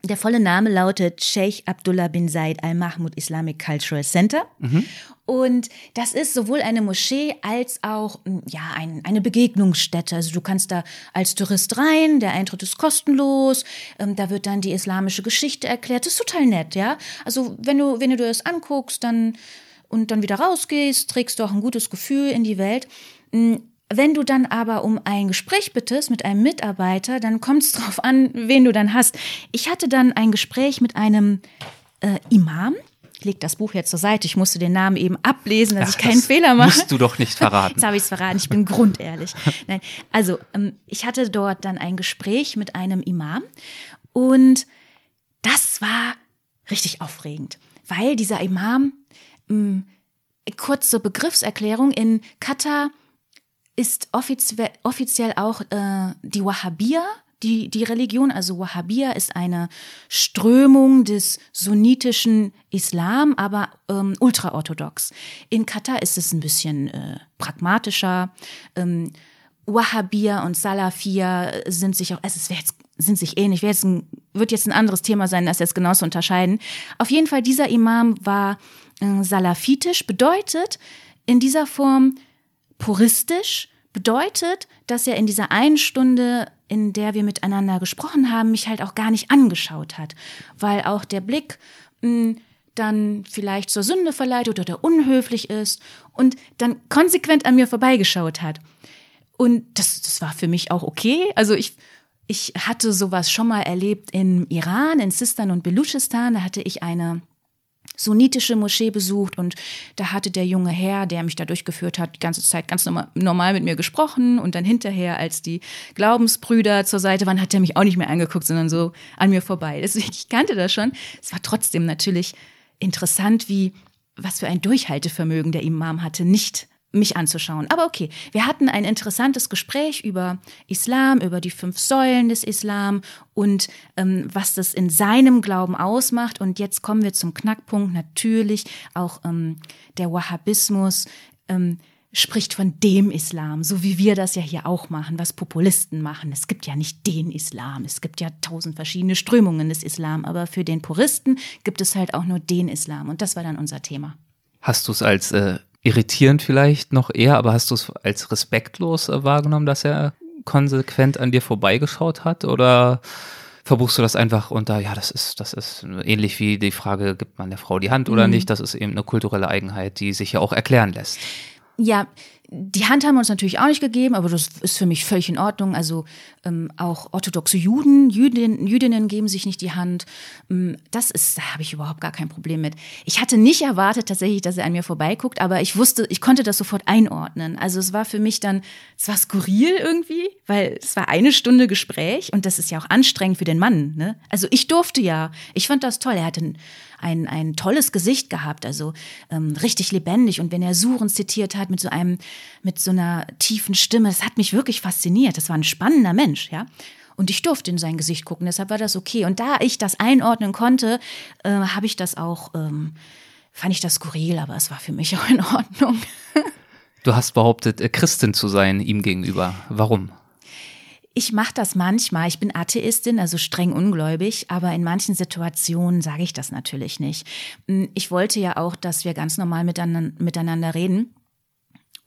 S1: der volle Name lautet Sheikh Abdullah bin Said Al Mahmoud Islamic Cultural Center. Mhm. Und das ist sowohl eine Moschee als auch hm, ja, ein, eine Begegnungsstätte. Also du kannst da als Tourist rein, der Eintritt ist kostenlos, ähm, da wird dann die islamische Geschichte erklärt. Das ist total nett, ja. Also wenn du, wenn du dir das anguckst dann, und dann wieder rausgehst, trägst du auch ein gutes Gefühl in die Welt. Hm, wenn du dann aber um ein Gespräch bittest mit einem Mitarbeiter, dann kommt es darauf an, wen du dann hast. Ich hatte dann ein Gespräch mit einem äh, Imam. Ich leg das Buch jetzt zur Seite. Ich musste den Namen eben ablesen, dass Ach, ich keinen Fehler mache.
S3: Musst du doch nicht verraten.
S1: Jetzt habe ich es verraten. Ich bin grundehrlich. Nein, also ähm, ich hatte dort dann ein Gespräch mit einem Imam und das war richtig aufregend, weil dieser Imam mh, kurze Begriffserklärung in Katar ist offiziell, offiziell auch äh, die Wahhabia, die, die Religion, also Wahhabia ist eine Strömung des sunnitischen Islam, aber ähm, ultraorthodox. In Katar ist es ein bisschen äh, pragmatischer. Ähm, Wahhabia und Salafia sind sich auch, es jetzt, sind sich ähnlich, jetzt ein, wird jetzt ein anderes Thema sein, das jetzt genau zu unterscheiden. Auf jeden Fall, dieser Imam war äh, salafitisch, bedeutet in dieser Form puristisch, bedeutet, dass er in dieser einen Stunde, in der wir miteinander gesprochen haben, mich halt auch gar nicht angeschaut hat, weil auch der Blick mh, hm, dann vielleicht zur Sünde verleitet oder unhöflich ist und dann konsequent an mir vorbeigeschaut hat. Und das, das war für mich auch okay. Also ich, ich hatte sowas schon mal erlebt im Iran, in Sistan und Beluchistan. Da hatte ich eine sunnitische Moschee besucht und da hatte der junge Herr, der mich da durchgeführt hat, die ganze Zeit ganz normal, mit mir gesprochen und dann hinterher, als die Glaubensbrüder zur Seite waren, hat er mich auch nicht mehr angeguckt, sondern so an mir vorbei. Deswegen, ich kannte das schon. Es war trotzdem natürlich interessant, wie was für ein Durchhaltevermögen der Imam hatte, nicht mich anzuschauen. Aber okay, wir hatten ein interessantes Gespräch über Islam, über die fünf Säulen des Islam und ähm, was das in seinem Glauben ausmacht. Und jetzt kommen wir zum Knackpunkt. Natürlich auch ähm, der Wahhabismus ähm, spricht von dem Islam, so wie wir das ja hier auch machen, was Populisten machen. Es gibt ja nicht den Islam, es gibt ja tausend verschiedene Strömungen des Islam, aber für den Puristen gibt es halt auch nur den Islam. Und das war dann unser Thema.
S3: Hast du es als äh, irritierend vielleicht noch eher, aber hast du es als respektlos wahrgenommen, dass er konsequent an dir vorbeigeschaut hat oder verbuchst du das einfach unter, ja, das ist, das ist ähnlich wie die Frage, gibt man der Frau die Hand oder mhm. nicht, das ist eben eine kulturelle Eigenheit, die sich ja auch erklären lässt.
S1: Ja, die Hand haben wir uns natürlich auch nicht gegeben, aber das ist für mich völlig in Ordnung. Also ähm, auch orthodoxe Juden, Jüdin, Jüdinnen geben sich nicht die Hand. Ähm, das ist, da habe ich überhaupt gar kein Problem mit. Ich hatte nicht erwartet tatsächlich, dass er an mir vorbeiguckt, aber ich wusste, ich konnte das sofort einordnen. Also es war für mich dann, es war skurril irgendwie, weil es war eine Stunde Gespräch und das ist ja auch anstrengend für den Mann. Ne? Also ich durfte ja, ich fand das toll. Er hatte ein ein, ein tolles Gesicht gehabt, also ähm, richtig lebendig. Und wenn er Suren zitiert hat mit so einem, mit so einer tiefen Stimme, das hat mich wirklich fasziniert. Das war ein spannender Mensch, ja. Und ich durfte in sein Gesicht gucken, deshalb war das okay. Und da ich das einordnen konnte, äh, habe ich das auch, ähm, fand ich das skurril, aber es war für mich auch in Ordnung.
S3: Du hast behauptet, äh, Christin zu sein ihm gegenüber. Warum?
S1: Ich mache das manchmal. Ich bin Atheistin, also streng ungläubig, aber in manchen Situationen sage ich das natürlich nicht. Hm, ich wollte ja auch, dass wir ganz normal miteinander reden.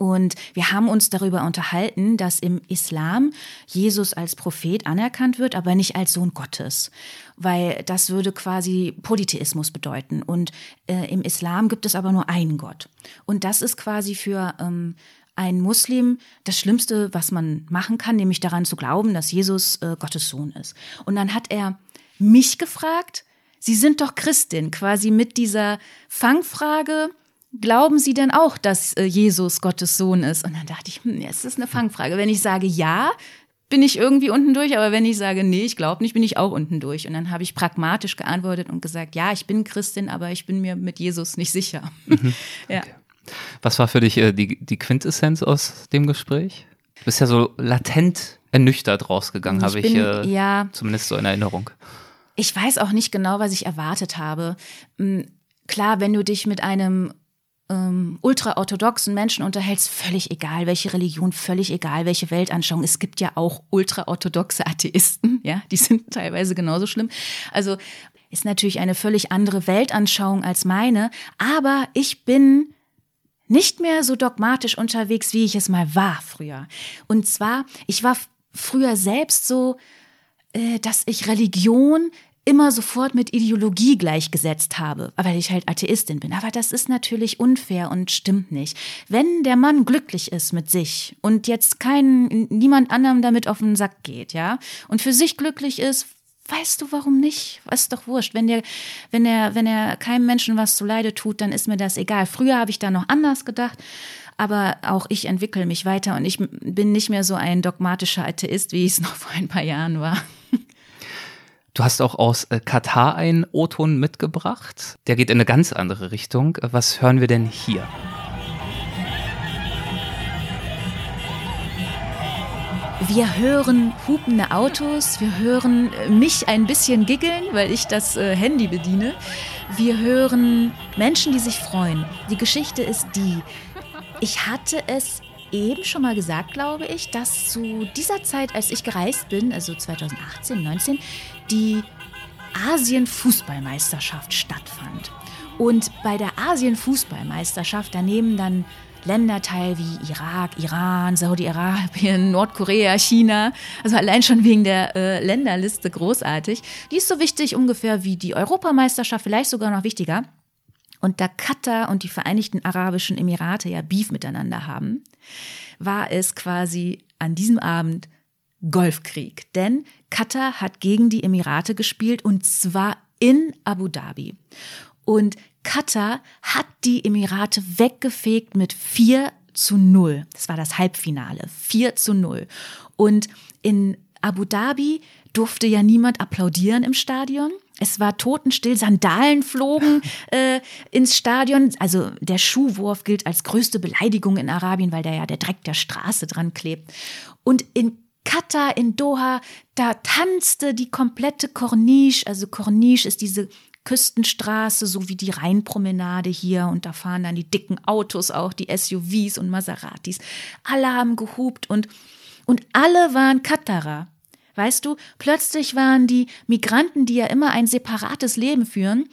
S1: Und wir haben uns darüber unterhalten, dass im Islam Jesus als Prophet anerkannt wird, aber nicht als Sohn Gottes, weil das würde quasi Polytheismus bedeuten. Und äh, im Islam gibt es aber nur einen Gott. Und das ist quasi für ähm, ein Muslim das Schlimmste, was man machen kann, nämlich daran zu glauben, dass Jesus äh, Gottes Sohn ist. Und dann hat er mich gefragt, Sie sind doch Christin, quasi mit dieser Fangfrage, glauben Sie denn auch, dass äh, Jesus Gottes Sohn ist? Und dann dachte ich, hm, es ist eine Fangfrage. Wenn ich sage ja, bin ich irgendwie unten durch, aber wenn ich sage, nee, ich glaube nicht, bin ich auch unten durch. Und dann habe ich pragmatisch geantwortet und gesagt, ja, ich bin Christin, aber ich bin mir mit Jesus nicht sicher. Mhm.
S3: ja. Okay. Was war für dich äh, die, die Quintessenz aus dem Gespräch? Du bist ja so latent ernüchtert rausgegangen, habe ich äh, ja, zumindest so in Erinnerung.
S1: Ich weiß auch nicht genau, was ich erwartet habe. Hm, klar, wenn du dich mit einem ähm, ultraorthodoxen Menschen unterhältst, völlig egal, welche Religion, völlig egal, welche Weltanschauung. Es gibt ja auch ultraorthodoxe Atheisten, ja, die sind teilweise genauso schlimm. Also ist natürlich eine völlig andere Weltanschauung als meine, aber ich bin nicht mehr so dogmatisch unterwegs, wie ich es mal war früher. Und zwar, ich war früher selbst so, äh, dass ich Religion immer sofort mit Ideologie gleichgesetzt habe, weil ich halt Atheistin bin. Aber das ist natürlich unfair und stimmt nicht. Wenn der Mann glücklich ist mit sich und jetzt kein, niemand anderem damit auf den Sack geht, ja, und für sich glücklich ist, weißt du, warum nicht? Ist doch wurscht. Wenn der, wenn er, wenn er keinem Menschen was zu Leide tut, dann ist mir das egal. Früher habe ich da noch anders gedacht. Aber auch ich entwickle mich weiter und ich bin nicht mehr so ein dogmatischer Atheist, wie ich es noch vor ein paar Jahren war.
S3: Du hast auch aus äh, Katar einen O-Ton mitgebracht. Der geht in eine ganz andere Richtung. Was hören wir denn hier?
S1: Wir hören hupende Autos, wir hören äh, mich ein bisschen giggeln, weil ich das äh, Handy bediene. Wir hören Menschen, die sich freuen. Die Geschichte ist die, ich hatte es eben schon mal gesagt, glaube ich, dass zu dieser Zeit, als ich gereist bin, also 2018, 19, die Asien-Fußballmeisterschaft stattfand. Und bei der Asien-Fußballmeisterschaft, da nehmen dann Länder teil wie Irak, Iran, Saudi-Arabien, Nordkorea, China. Also allein schon wegen der äh, Länderliste großartig. Die ist so wichtig ungefähr wie die Europameisterschaft, vielleicht sogar noch wichtiger. Und da Katar und die Vereinigten Arabischen Emirate ja Beef miteinander haben, war es quasi an diesem Abend Golfkrieg. Denn Katar hat gegen die Emirate gespielt und zwar in Abu Dhabi. Und Katar hat die Emirate weggefegt mit 4 zu 0. Das war das Halbfinale. 4 zu 0. Und in Abu Dhabi durfte ja niemand applaudieren im Stadion. Es war totenstill, Sandalen flogen äh, ins Stadion. Also der Schuhwurf gilt als größte Beleidigung in Arabien, weil da ja der Dreck der Straße dran klebt. Und in Katar, in Doha, da tanzte die komplette Corniche. Also Corniche ist diese Küstenstraße, so wie die Rheinpromenade hier. Und da fahren dann die dicken Autos auch, die SUVs und Maseratis. Alle haben gehupt und, und alle waren Katarer. Weißt du, plötzlich waren die Migranten, die ja immer ein separates Leben führen,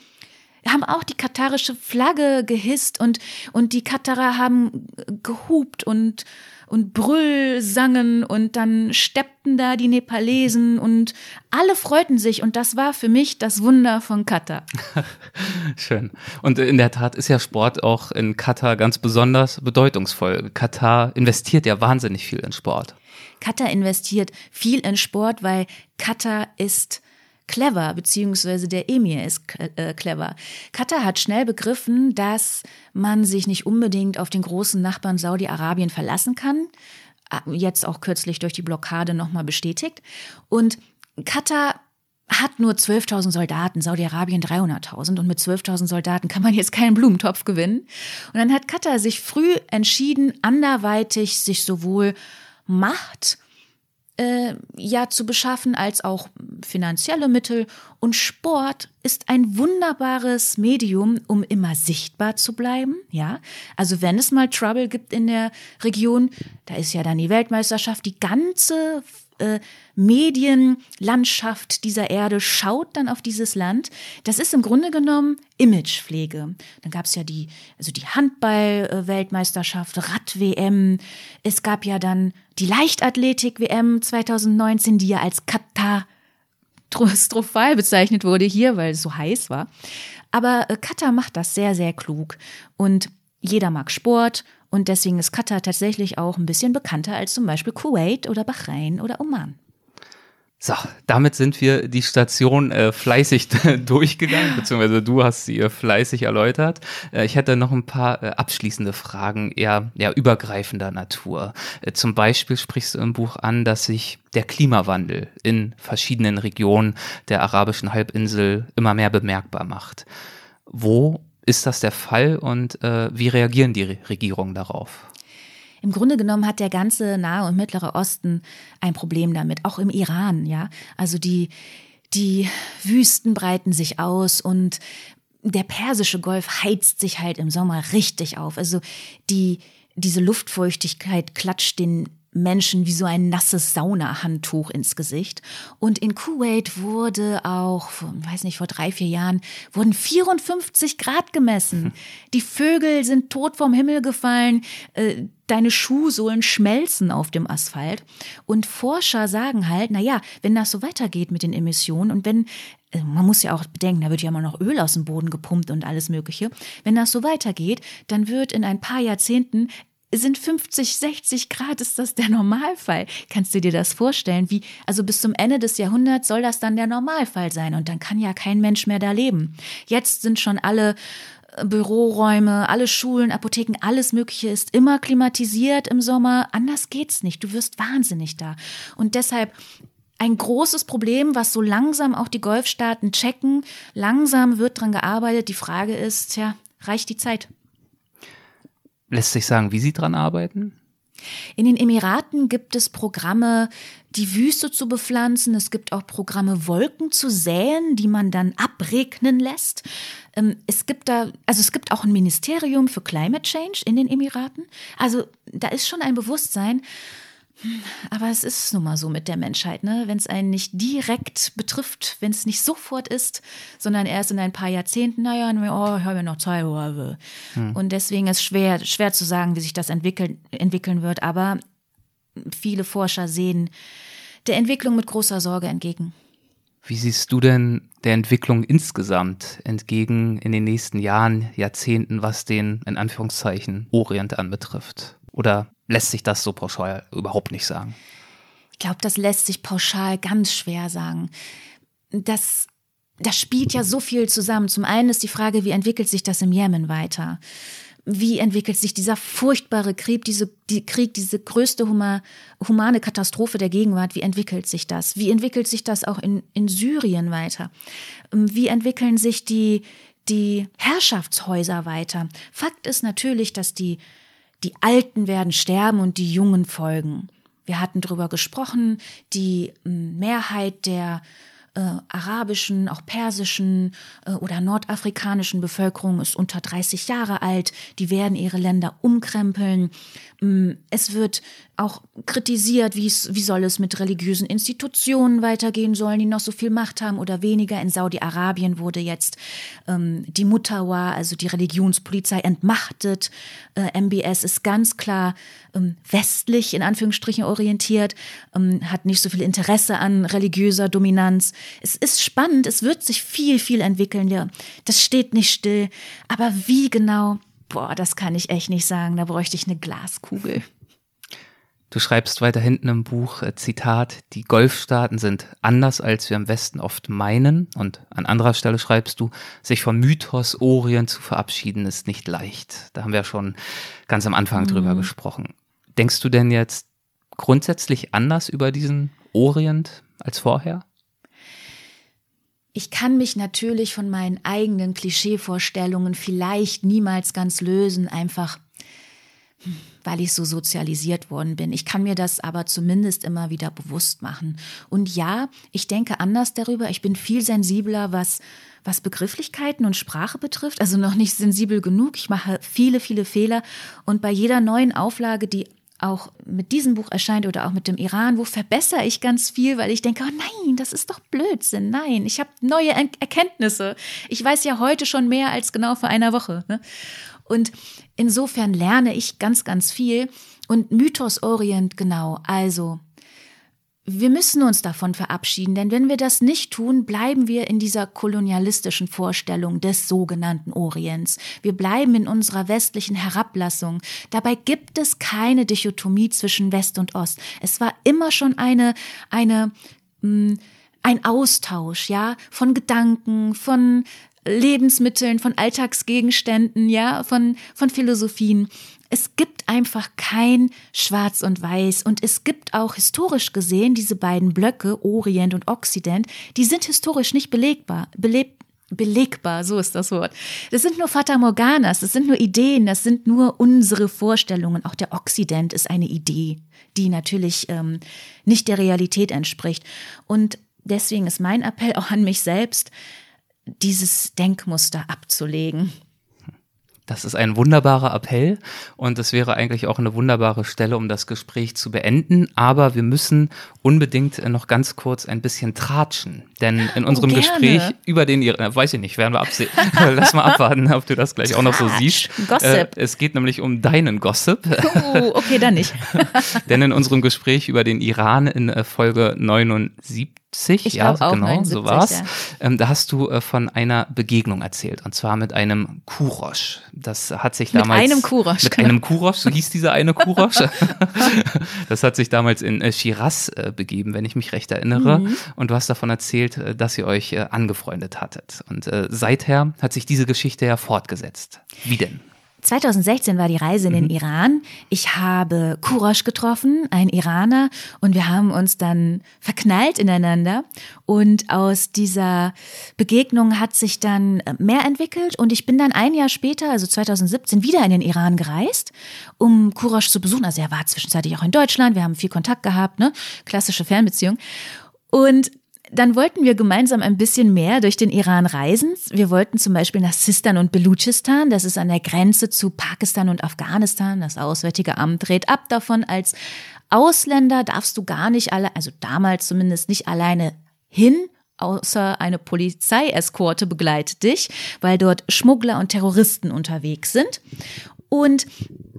S1: haben auch die katarische Flagge gehisst und, und die Katarer haben gehupt und, und Brüll sangen und dann steppten da die Nepalesen und alle freuten sich und das war für mich das Wunder von Katar.
S3: Schön. Und in der Tat ist ja Sport auch in Katar ganz besonders bedeutungsvoll. Katar investiert ja wahnsinnig viel in Sport.
S1: Katar investiert viel in Sport, weil Katar ist clever, beziehungsweise der Emir ist äh, clever. Katar hat schnell begriffen, dass man sich nicht unbedingt auf den großen Nachbarn Saudi-Arabien verlassen kann. Ah, jetzt auch kürzlich durch die Blockade nochmal bestätigt. Und Katar hat nur 12.000 Soldaten, Saudi-Arabien 300.000 und mit 12.000 Soldaten kann man jetzt keinen Blumentopf gewinnen. Und dann hat Katar sich früh entschieden, anderweitig sich sowohl Macht äh, ja zu beschaffen als auch finanzielle Mittel. Und Sport ist ein wunderbares Medium, um immer sichtbar zu bleiben. Ja, also wenn es mal Trouble gibt in der Region, da ist ja dann die Weltmeisterschaft, die ganze äh, Medienlandschaft dieser Erde schaut dann auf dieses Land. Das ist im Grunde genommen Imagepflege. Dann gab es ja die, also die Handball-Weltmeisterschaft, Rad-WM. Es gab ja dann die Leichtathletik-WM 2019, die ja als katastrophal bezeichnet wurde hier, weil es so heiß war. Aber äh, Katar macht das sehr, sehr klug. Und jeder mag Sport Und deswegen ist Katar tatsächlich auch ein bisschen bekannter als zum Beispiel Kuwait oder Bahrain oder Oman.
S3: So, damit sind wir die Station äh, fleißig durchgegangen, beziehungsweise du hast sie äh, fleißig erläutert. Äh, ich hätte noch ein paar äh, abschließende Fragen, eher, eher übergreifender Natur. Äh, zum Beispiel sprichst du im Buch an, dass sich der Klimawandel in verschiedenen Regionen der arabischen Halbinsel immer mehr bemerkbar macht. Wo ist das der Fall und äh, wie reagieren die Regierungen darauf?
S1: Im Grunde genommen hat der ganze Nahe und Mittlere Osten ein Problem damit, auch im Iran, ja. Also die, die Wüsten breiten sich aus und der persische Golf heizt sich halt im Sommer richtig auf. Also die, diese Luftfeuchtigkeit klatscht den Menschen wie so ein nasses Saunahandtuch ins Gesicht. Und in Kuwait wurde auch, weiß nicht, vor drei, vier Jahren, wurden 54 Grad gemessen. Die Vögel sind tot vom Himmel gefallen. Äh, deine Schuhsohlen schmelzen auf dem Asphalt. Und Forscher sagen halt, na ja, wenn das so weitergeht mit den Emissionen und wenn äh, man muss ja auch bedenken, da wird ja immer noch Öl aus dem Boden gepumpt und alles Mögliche. Wenn das so weitergeht, dann wird in ein paar Jahrzehnten sind 50, 60 Grad, ist das der Normalfall. Kannst du dir das vorstellen? Wie, also bis zum Ende des Jahrhunderts soll das dann der Normalfall sein und dann kann ja kein Mensch mehr da leben. Jetzt sind schon alle äh, Büroräume, alle Schulen, Apotheken, alles Mögliche ist immer klimatisiert im Sommer. Anders geht's nicht. Du wirst wahnsinnig da. Und deshalb ein großes Problem, was so langsam auch die Golfstaaten checken. Langsam wird dran gearbeitet. Die Frage ist, ja, reicht die Zeit?
S3: Lässt sich sagen, wie Sie dran arbeiten?
S1: In den Emiraten gibt es Programme, die Wüste zu bepflanzen. Es gibt auch Programme, Wolken zu säen, die man dann abregnen lässt. Ähm, es gibt da, also es gibt auch ein Ministerium für Climate Change in den Emiraten. Also da ist schon ein Bewusstsein. Aber es ist nun mal so mit der Menschheit, ne? Wenn es einen nicht direkt betrifft, wenn es nicht sofort ist, sondern erst in ein paar Jahrzehnten, naja, oh, ich habe ja noch Zeit. Hm. Und deswegen ist schwer, schwer zu sagen, wie sich das entwickeln, entwickeln wird. Aber viele Forscher sehen der Entwicklung mit großer Sorge entgegen.
S3: Wie siehst du denn der Entwicklung insgesamt entgegen in den nächsten Jahren, Jahrzehnten, was den in Anführungszeichen Orient anbetrifft? Oder lässt sich das so pauschal überhaupt nicht sagen?
S1: Ich glaube, das lässt sich pauschal ganz schwer sagen. Das, das spielt ja so viel zusammen. Zum einen ist die Frage, wie entwickelt sich das im Jemen weiter? Wie entwickelt sich dieser furchtbare Krieg, diese, die Krieg, diese größte huma, humane Katastrophe der Gegenwart? Wie entwickelt sich das? Wie entwickelt sich das auch in, in Syrien weiter? Wie entwickeln sich die, die Herrschaftshäuser weiter? Fakt ist natürlich, dass die die Alten werden sterben und die Jungen folgen. Wir hatten darüber gesprochen, die Mehrheit der äh, arabischen, auch persischen äh, oder nordafrikanischen Bevölkerung ist unter 30 Jahre alt. Die werden ihre Länder umkrempeln. Es wird auch kritisiert, wie soll es mit religiösen Institutionen weitergehen sollen, die noch so viel Macht haben oder weniger. In Saudi-Arabien wurde jetzt ähm, die Mutawa, also die Religionspolizei, entmachtet. Äh, MBS ist ganz klar ähm, westlich in Anführungsstrichen orientiert, ähm, hat nicht so viel Interesse an religiöser Dominanz. Es ist spannend, es wird sich viel, viel entwickeln. Ja. Das steht nicht still. Aber wie genau? Boah, das kann ich echt nicht sagen. Da bräuchte ich eine Glaskugel.
S3: Du schreibst weiter hinten im Buch, äh, Zitat, die Golfstaaten sind anders, als wir im Westen oft meinen. Und an anderer Stelle schreibst du, sich vom Mythos Orient zu verabschieden ist nicht leicht. Da haben wir schon ganz am Anfang mhm. drüber gesprochen. Denkst du denn jetzt grundsätzlich anders über diesen Orient als vorher?
S1: Ich kann mich natürlich von meinen eigenen Klischeevorstellungen vielleicht niemals ganz lösen, einfach weil ich so sozialisiert worden bin. Ich kann mir das aber zumindest immer wieder bewusst machen. Und ja, ich denke anders darüber. Ich bin viel sensibler, was, was Begrifflichkeiten und Sprache betrifft. Also noch nicht sensibel genug. Ich mache viele, viele Fehler. Und bei jeder neuen Auflage, die auch mit diesem Buch erscheint oder auch mit dem Iran, wo verbessere ich ganz viel, weil ich denke, oh nein, das ist doch Blödsinn. Nein, ich habe neue Erkenntnisse. Ich weiß ja heute schon mehr als genau vor einer Woche. Ne? Und insofern lerne ich ganz, ganz viel. Und Mythos Orient, genau. Also, wir müssen uns davon verabschieden, denn wenn wir das nicht tun, bleiben wir in dieser kolonialistischen Vorstellung des sogenannten Orients. Wir bleiben in unserer westlichen Herablassung. Dabei gibt es keine Dichotomie zwischen West und Ost. Es war immer schon eine, eine, mh, mm, ein Austausch, ja, von Gedanken, von Lebensmitteln, von Alltagsgegenständen, ja, von, von Philosophien. Es gibt einfach kein Schwarz und Weiß und es gibt auch historisch gesehen diese beiden Blöcke, Orient und Okzident, die sind historisch nicht belegbar, beleb, belegbar, so ist das Wort. Das sind nur Fata Morganas, das sind nur Ideen, das sind nur unsere Vorstellungen. Auch der Okzident ist eine Idee, die natürlich ähm, nicht der Realität entspricht. Und deswegen ist mein Appell auch an mich selbst, dieses Denkmuster abzulegen.
S3: Das ist ein wunderbarer Appell und es wäre eigentlich auch eine wunderbare Stelle, um das Gespräch zu beenden. Aber wir müssen unbedingt noch ganz kurz ein bisschen tratschen. Denn in unserem oh, Gespräch über den, äh, weiß ich nicht, werden wir absehen. Lass mal abwarten, ob du das gleich auch noch so siehst. Gossip. Äh, es geht nämlich um deinen Gossip.
S1: Oh, okay, dann nicht.
S3: Denn in unserem Gespräch über den Iran in äh, Folge 79 70, ich ja, genau, 79, so war's. Ja. Ähm, da hast du äh, von einer Begegnung erzählt und zwar mit einem Kurosch. Das hat sich damals
S1: mit einem Kurosch,
S3: mit genau. einem Kurosch, so hieß dieser eine Kurosch. das hat sich damals in äh, Shiraz äh, begeben, wenn ich mich recht erinnere. Mhm. Und du hast davon erzählt, äh, dass ihr euch äh, angefreundet hattet. Und äh, seither hat sich diese Geschichte ja fortgesetzt. Wie denn?
S1: 2016 war die Reise in den mhm. Iran. Ich habe Kurosh getroffen, ein Iraner, und wir haben uns dann verknallt ineinander. Und aus dieser Begegnung hat sich dann mehr entwickelt. Und ich bin dann ein Jahr später, also 2017, wieder in den Iran gereist, um Kurosh zu besuchen. Also er war zwischenzeitlich auch in Deutschland. Wir haben viel Kontakt gehabt, ne? Klassische Fernbeziehung. Und dann wollten wir gemeinsam ein bisschen mehr durch den Iran reisen. Wir wollten zum Beispiel nach Sistan und Belutschistan. Das ist an der Grenze zu Pakistan und Afghanistan. Das Auswärtige Amt rät ab davon. Als Ausländer darfst du gar nicht alle, also damals zumindest nicht alleine hin, außer eine Polizeieskorte begleitet dich, weil dort Schmuggler und Terroristen unterwegs sind. Und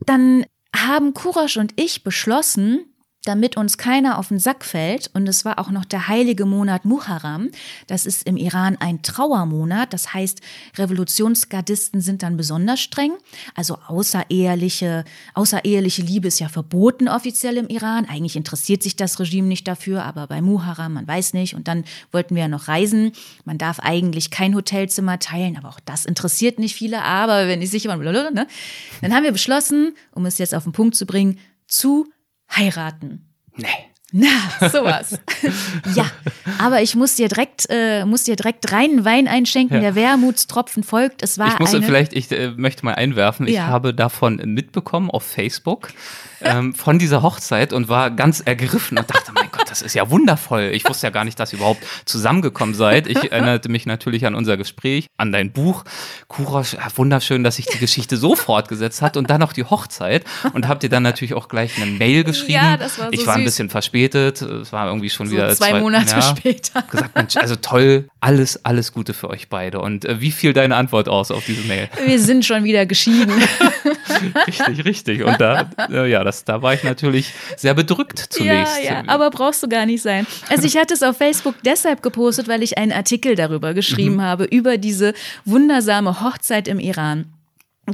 S1: dann haben Kurasch und ich beschlossen, damit uns keiner auf den Sack fällt. Und es war auch noch der heilige Monat Muharram. Das ist im Iran ein Trauermonat. Das heißt, Revolutionsgardisten sind dann besonders streng. Also außereheliche, außereheliche Liebe ist ja verboten offiziell im Iran. Eigentlich interessiert sich das Regime nicht dafür, aber bei Muharram, man weiß nicht. Und dann wollten wir ja noch reisen. Man darf eigentlich kein Hotelzimmer teilen, aber auch das interessiert nicht viele. Aber wenn ich sicher war, ne? dann haben wir beschlossen, um es jetzt auf den Punkt zu bringen, zu heiraten.
S3: Nee.
S1: Na, sowas. ja, aber ich muss dir direkt, äh, muss dir direkt reinen Wein einschenken. Ja. Der Wermutstropfen folgt. Es war
S3: ich muss
S1: eine
S3: vielleicht, ich äh, möchte mal einwerfen. Ja. Ich habe davon mitbekommen auf Facebook ähm, von dieser Hochzeit und war ganz ergriffen und dachte, das ist ja wundervoll. Ich wusste ja gar nicht, dass ihr überhaupt zusammengekommen seid. Ich erinnerte mich natürlich an unser Gespräch, an dein Buch. Kurosch, wunderschön, dass sich die Geschichte so fortgesetzt hat und dann noch die Hochzeit. Und habt ihr dann natürlich auch gleich eine Mail geschrieben. Ja, das war so Ich war ein bisschen verspätet. Es war irgendwie schon so wieder
S1: zwei, zwei Monate ja, später.
S3: Gesagt, Mensch, also toll, alles, alles Gute für euch beide. Und äh, wie fiel deine Antwort aus auf diese Mail?
S1: Wir sind schon wieder geschieden.
S3: richtig, richtig. Und da, äh, ja, das das, da war ich natürlich sehr bedrückt zunächst.
S1: Ja, ja, aber brauchst du gar nicht sein. Also ich hatte es auf Facebook deshalb gepostet, weil ich einen Artikel darüber geschrieben mhm. habe, über diese wundersame Hochzeit im Iran.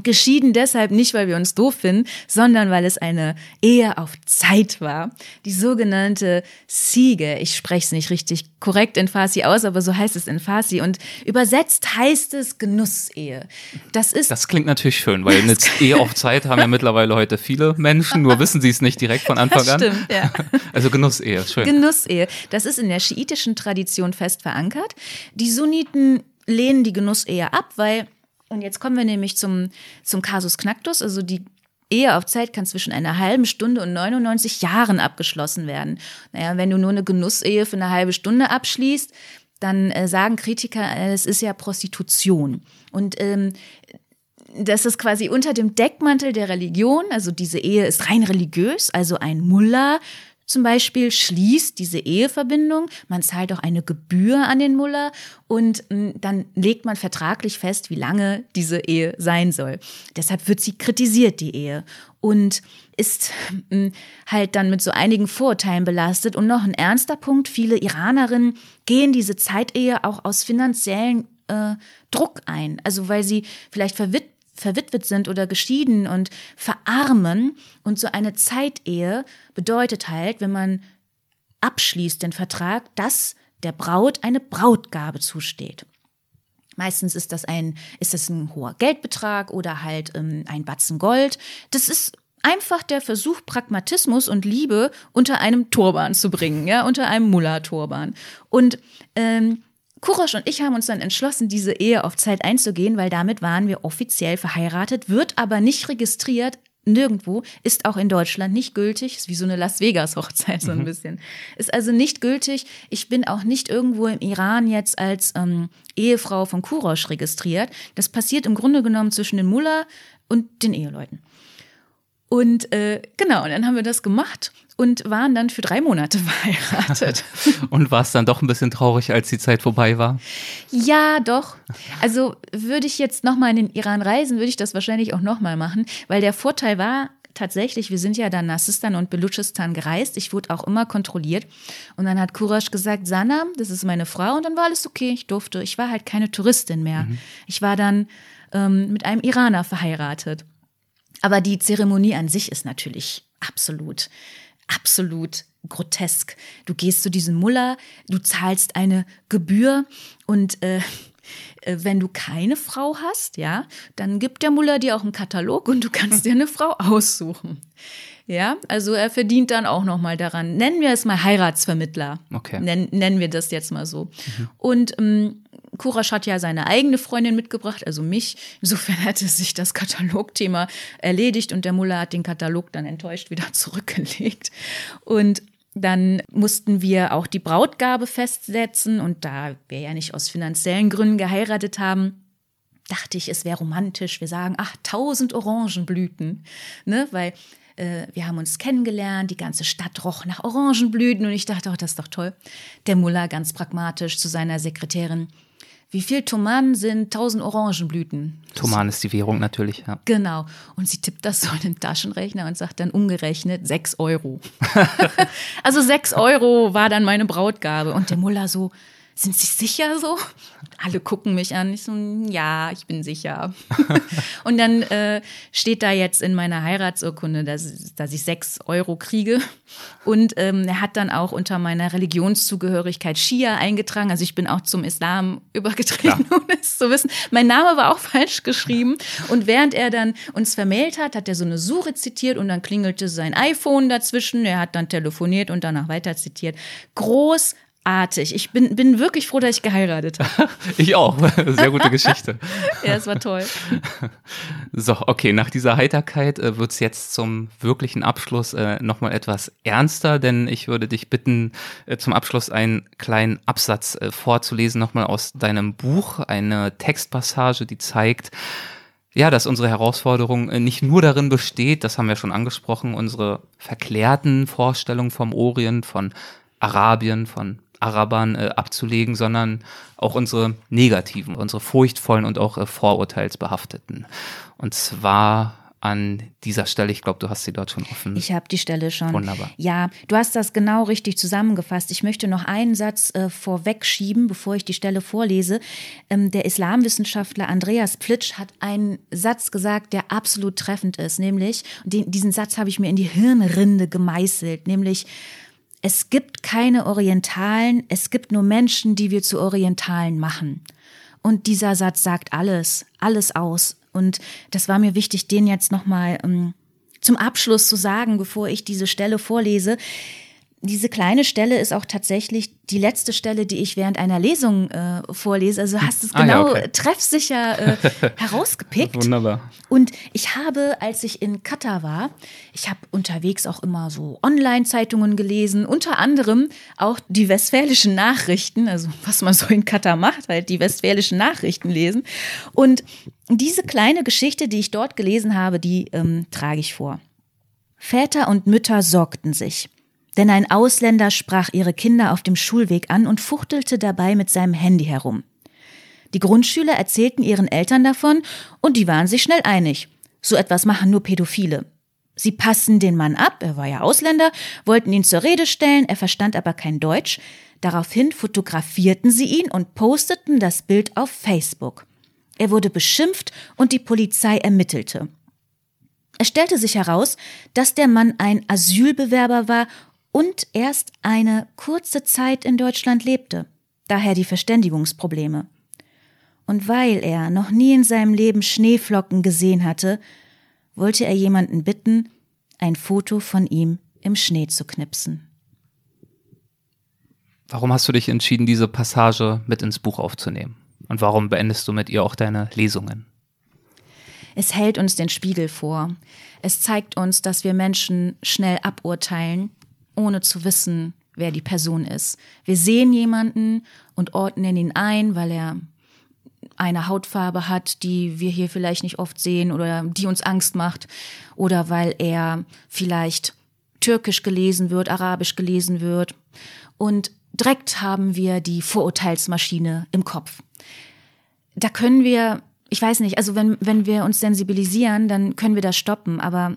S1: Geschieden deshalb nicht, weil wir uns doof finden, sondern weil es eine Ehe auf Zeit war. Die sogenannte Siege. Ich spreche es nicht richtig korrekt in Farsi aus, aber so heißt es in Farsi. Und übersetzt heißt es Genussehe. Das ist.
S3: Das klingt natürlich schön, weil eine Ehe auf Zeit haben ja mittlerweile heute viele Menschen, nur wissen sie es nicht direkt von Anfang
S1: das stimmt, Ja.
S3: Also Genussehe, schön.
S1: Genussehe. Das ist in der schiitischen Tradition fest verankert. Die Sunniten lehnen die Genussehe ab, weil und jetzt kommen wir nämlich zum, zum Kasus Knacktus, also die Ehe auf Zeit kann zwischen einer halben Stunde und 99 Jahren abgeschlossen werden. Naja, wenn du nur eine Genussehe für eine halbe Stunde abschließt, dann äh, sagen Kritiker, äh, es ist ja Prostitution. Und ähm, das ist quasi unter dem Deckmantel der Religion, also diese Ehe ist rein religiös, also ein Mullah zum Beispiel schließt diese Eheverbindung, man zahlt auch eine Gebühr an den Muller und mh, dann legt man vertraglich fest, wie lange diese Ehe sein soll. Deshalb wird sie kritisiert, die Ehe. Und ist mh, halt dann mit so einigen Vorurteilen belastet. Und noch ein ernster Punkt, viele Iranerinnen gehen diese Zeitehe auch aus finanziellen äh, Druck ein. Also weil sie vielleicht verwitwet verwitwet sind oder geschieden und verarmen. Und so eine Zeitehe bedeutet halt, wenn man abschließt den Vertrag, dass der Braut eine Brautgabe zusteht. Meistens ist das ein, ist das ein hoher Geldbetrag oder halt ähm, ein Batzen Gold. Das ist einfach der Versuch, Pragmatismus und Liebe unter einem Turban zu bringen, ja, unter einem Mullah-Turban. Und ähm, Kurosch und ich haben uns dann entschlossen, diese Ehe auf Zeit einzugehen, weil damit waren wir offiziell verheiratet, wird aber nicht registriert nirgendwo, ist auch in Deutschland nicht gültig, ist wie so eine Las Vegas Hochzeit so ein mhm. bisschen. Ist also nicht gültig. Ich bin auch nicht irgendwo im Iran jetzt als ähm, Ehefrau von Kurosch registriert. Das passiert im Grunde genommen zwischen den Mullah und den Eheleuten. Und äh, genau, und dann haben wir das gemacht und waren dann für drei Monate verheiratet.
S3: und war es dann doch ein bisschen traurig, als die Zeit vorbei war?
S1: Ja, doch. Also würde ich jetzt nochmal in den Iran reisen, würde ich das wahrscheinlich auch nochmal machen, weil der Vorteil war, tatsächlich, wir sind ja dann Nassistan und Belutschistan gereist. Ich wurde auch immer kontrolliert. Und dann hat Kurash gesagt, Sanam, das ist meine Frau. Und dann war alles okay. Ich durfte. Ich war halt keine Touristin mehr. Mhm. Ich war dann ähm, mit einem Iraner verheiratet. Aber die Zeremonie an sich ist natürlich absolut absolut grotesk. Du gehst zu diesem Muller, du zahlst eine Gebühr und äh, äh, wenn du keine Frau hast, ja, dann gibt der Muller dir auch einen Katalog und du kannst dir eine Frau aussuchen. Ja, also er verdient dann auch noch mal daran. Nennen wir es mal Heiratsvermittler.
S3: Okay.
S1: Nennen, nennen wir das jetzt mal so. Mhm. Und ähm, Kurasch hat ja seine eigene Freundin mitgebracht, also mich. Insofern hatte sich das Katalogthema erledigt und der Muller hat den Katalog dann enttäuscht wieder zurückgelegt. Und dann mussten wir auch die Brautgabe festsetzen und da wir ja nicht aus finanziellen Gründen geheiratet haben, dachte ich, es wäre romantisch. Wir sagen, ach, tausend Orangenblüten, ne, weil äh, wir haben uns kennengelernt, die ganze Stadt roch nach Orangenblüten und ich dachte, oh, das ist doch toll. Der Muller ganz pragmatisch zu seiner Sekretärin, wie viel Toman sind 1000 Orangenblüten?
S3: Toman ist die Währung natürlich, ja.
S1: Genau. Und sie tippt das so in den Taschenrechner und sagt dann umgerechnet 6 Euro. also 6 Euro war dann meine Brautgabe. Und der Muller so, sind Sie sicher so? Alle gucken mich an. Ich so, ja, ich bin sicher. und dann äh, steht da jetzt in meiner Heiratsurkunde, dass, dass ich sechs Euro kriege. Und ähm, er hat dann auch unter meiner Religionszugehörigkeit Schia eingetragen. Also ich bin auch zum Islam übergetreten, ohne es zu wissen. Mein Name war auch falsch geschrieben. Und während er dann uns vermählt hat, hat er so eine Sure zitiert und dann klingelte sein iPhone dazwischen. Er hat dann telefoniert und danach weiter zitiert. Groß artig. Ich bin, bin wirklich froh, dass ich geheiratet habe.
S3: ich auch. Sehr gute Geschichte.
S1: ja, es war toll.
S3: So, okay, nach dieser Heiterkeit äh, wird es jetzt zum wirklichen Abschluss äh, nochmal etwas ernster, denn ich würde dich bitten, äh, zum Abschluss einen kleinen Absatz äh, vorzulesen, nochmal aus deinem Buch, eine Textpassage, die zeigt, ja, dass unsere Herausforderung äh, nicht nur darin besteht, das haben wir schon angesprochen, unsere verklärten Vorstellungen vom Orient, von Arabien, von Arabern äh, abzulegen, sondern auch unsere negativen, unsere furchtvollen und auch äh, vorurteilsbehafteten. Und zwar an dieser Stelle. Ich glaube, du hast sie dort schon offen.
S1: Ich habe die Stelle schon.
S3: Wunderbar.
S1: Ja, du hast das genau richtig zusammengefasst. Ich möchte noch einen Satz äh, vorwegschieben, bevor ich die Stelle vorlese. Ähm, der Islamwissenschaftler Andreas Plitsch hat einen Satz gesagt, der absolut treffend ist, nämlich, den, diesen Satz habe ich mir in die Hirnrinde gemeißelt, nämlich es gibt keine Orientalen, es gibt nur Menschen, die wir zu Orientalen machen. Und dieser Satz sagt alles, alles aus. Und das war mir wichtig, den jetzt nochmal ähm, zum Abschluss zu sagen, bevor ich diese Stelle vorlese diese kleine Stelle ist auch tatsächlich die letzte Stelle, die ich während einer Lesung äh, vorlese. Also hast es genau ah, ja, genau okay. treffsicher äh, herausgepickt.
S3: Wunderbar.
S1: Und ich habe, als ich in Katar war, ich habe unterwegs auch immer so Online-Zeitungen gelesen, unter anderem auch die westfälischen Nachrichten, also was man so in Katar macht, halt die westfälischen Nachrichten lesen. Und diese kleine Geschichte, die ich dort gelesen habe, die ähm, trage ich vor. Väter und Mütter sorgten sich. Denn ein Ausländer sprach ihre Kinder auf dem Schulweg an und fuchtelte dabei mit seinem Handy herum. Die Grundschüler erzählten ihren Eltern davon und die waren sich schnell einig. So etwas machen nur Pädophile. Sie passen den Mann ab, er war ja Ausländer, wollten ihn zur Rede stellen, er verstand aber kein Deutsch. Daraufhin fotografierten sie ihn und posteten das Bild auf Facebook. Er wurde beschimpft und die Polizei ermittelte. Es stellte sich heraus, dass der Mann ein Asylbewerber war und erst eine kurze Zeit in Deutschland lebte. Daher die Verständigungsprobleme. Und weil er noch nie in seinem Leben Schneeflocken gesehen hatte, wollte er jemanden bitten, ein Foto von ihm im Schnee zu knipsen.
S3: Warum hast du dich entschieden, diese Passage mit ins Buch aufzunehmen? Und warum beendest du mit ihr auch deine Lesungen?
S1: Es hält uns den Spiegel vor. Es zeigt uns, dass wir Menschen schnell aburteilen, ohne zu wissen, wer die Person ist. Wir sehen jemanden und ordnen ihn ein, weil er eine Hautfarbe hat, die wir hier vielleicht nicht oft sehen oder die uns Angst macht oder weil er vielleicht türkisch gelesen wird, arabisch gelesen wird. Und direkt haben wir die Vorurteilsmaschine im Kopf. Da können wir, ich weiß nicht, also wenn, wenn wir uns sensibilisieren, dann können wir das stoppen, aber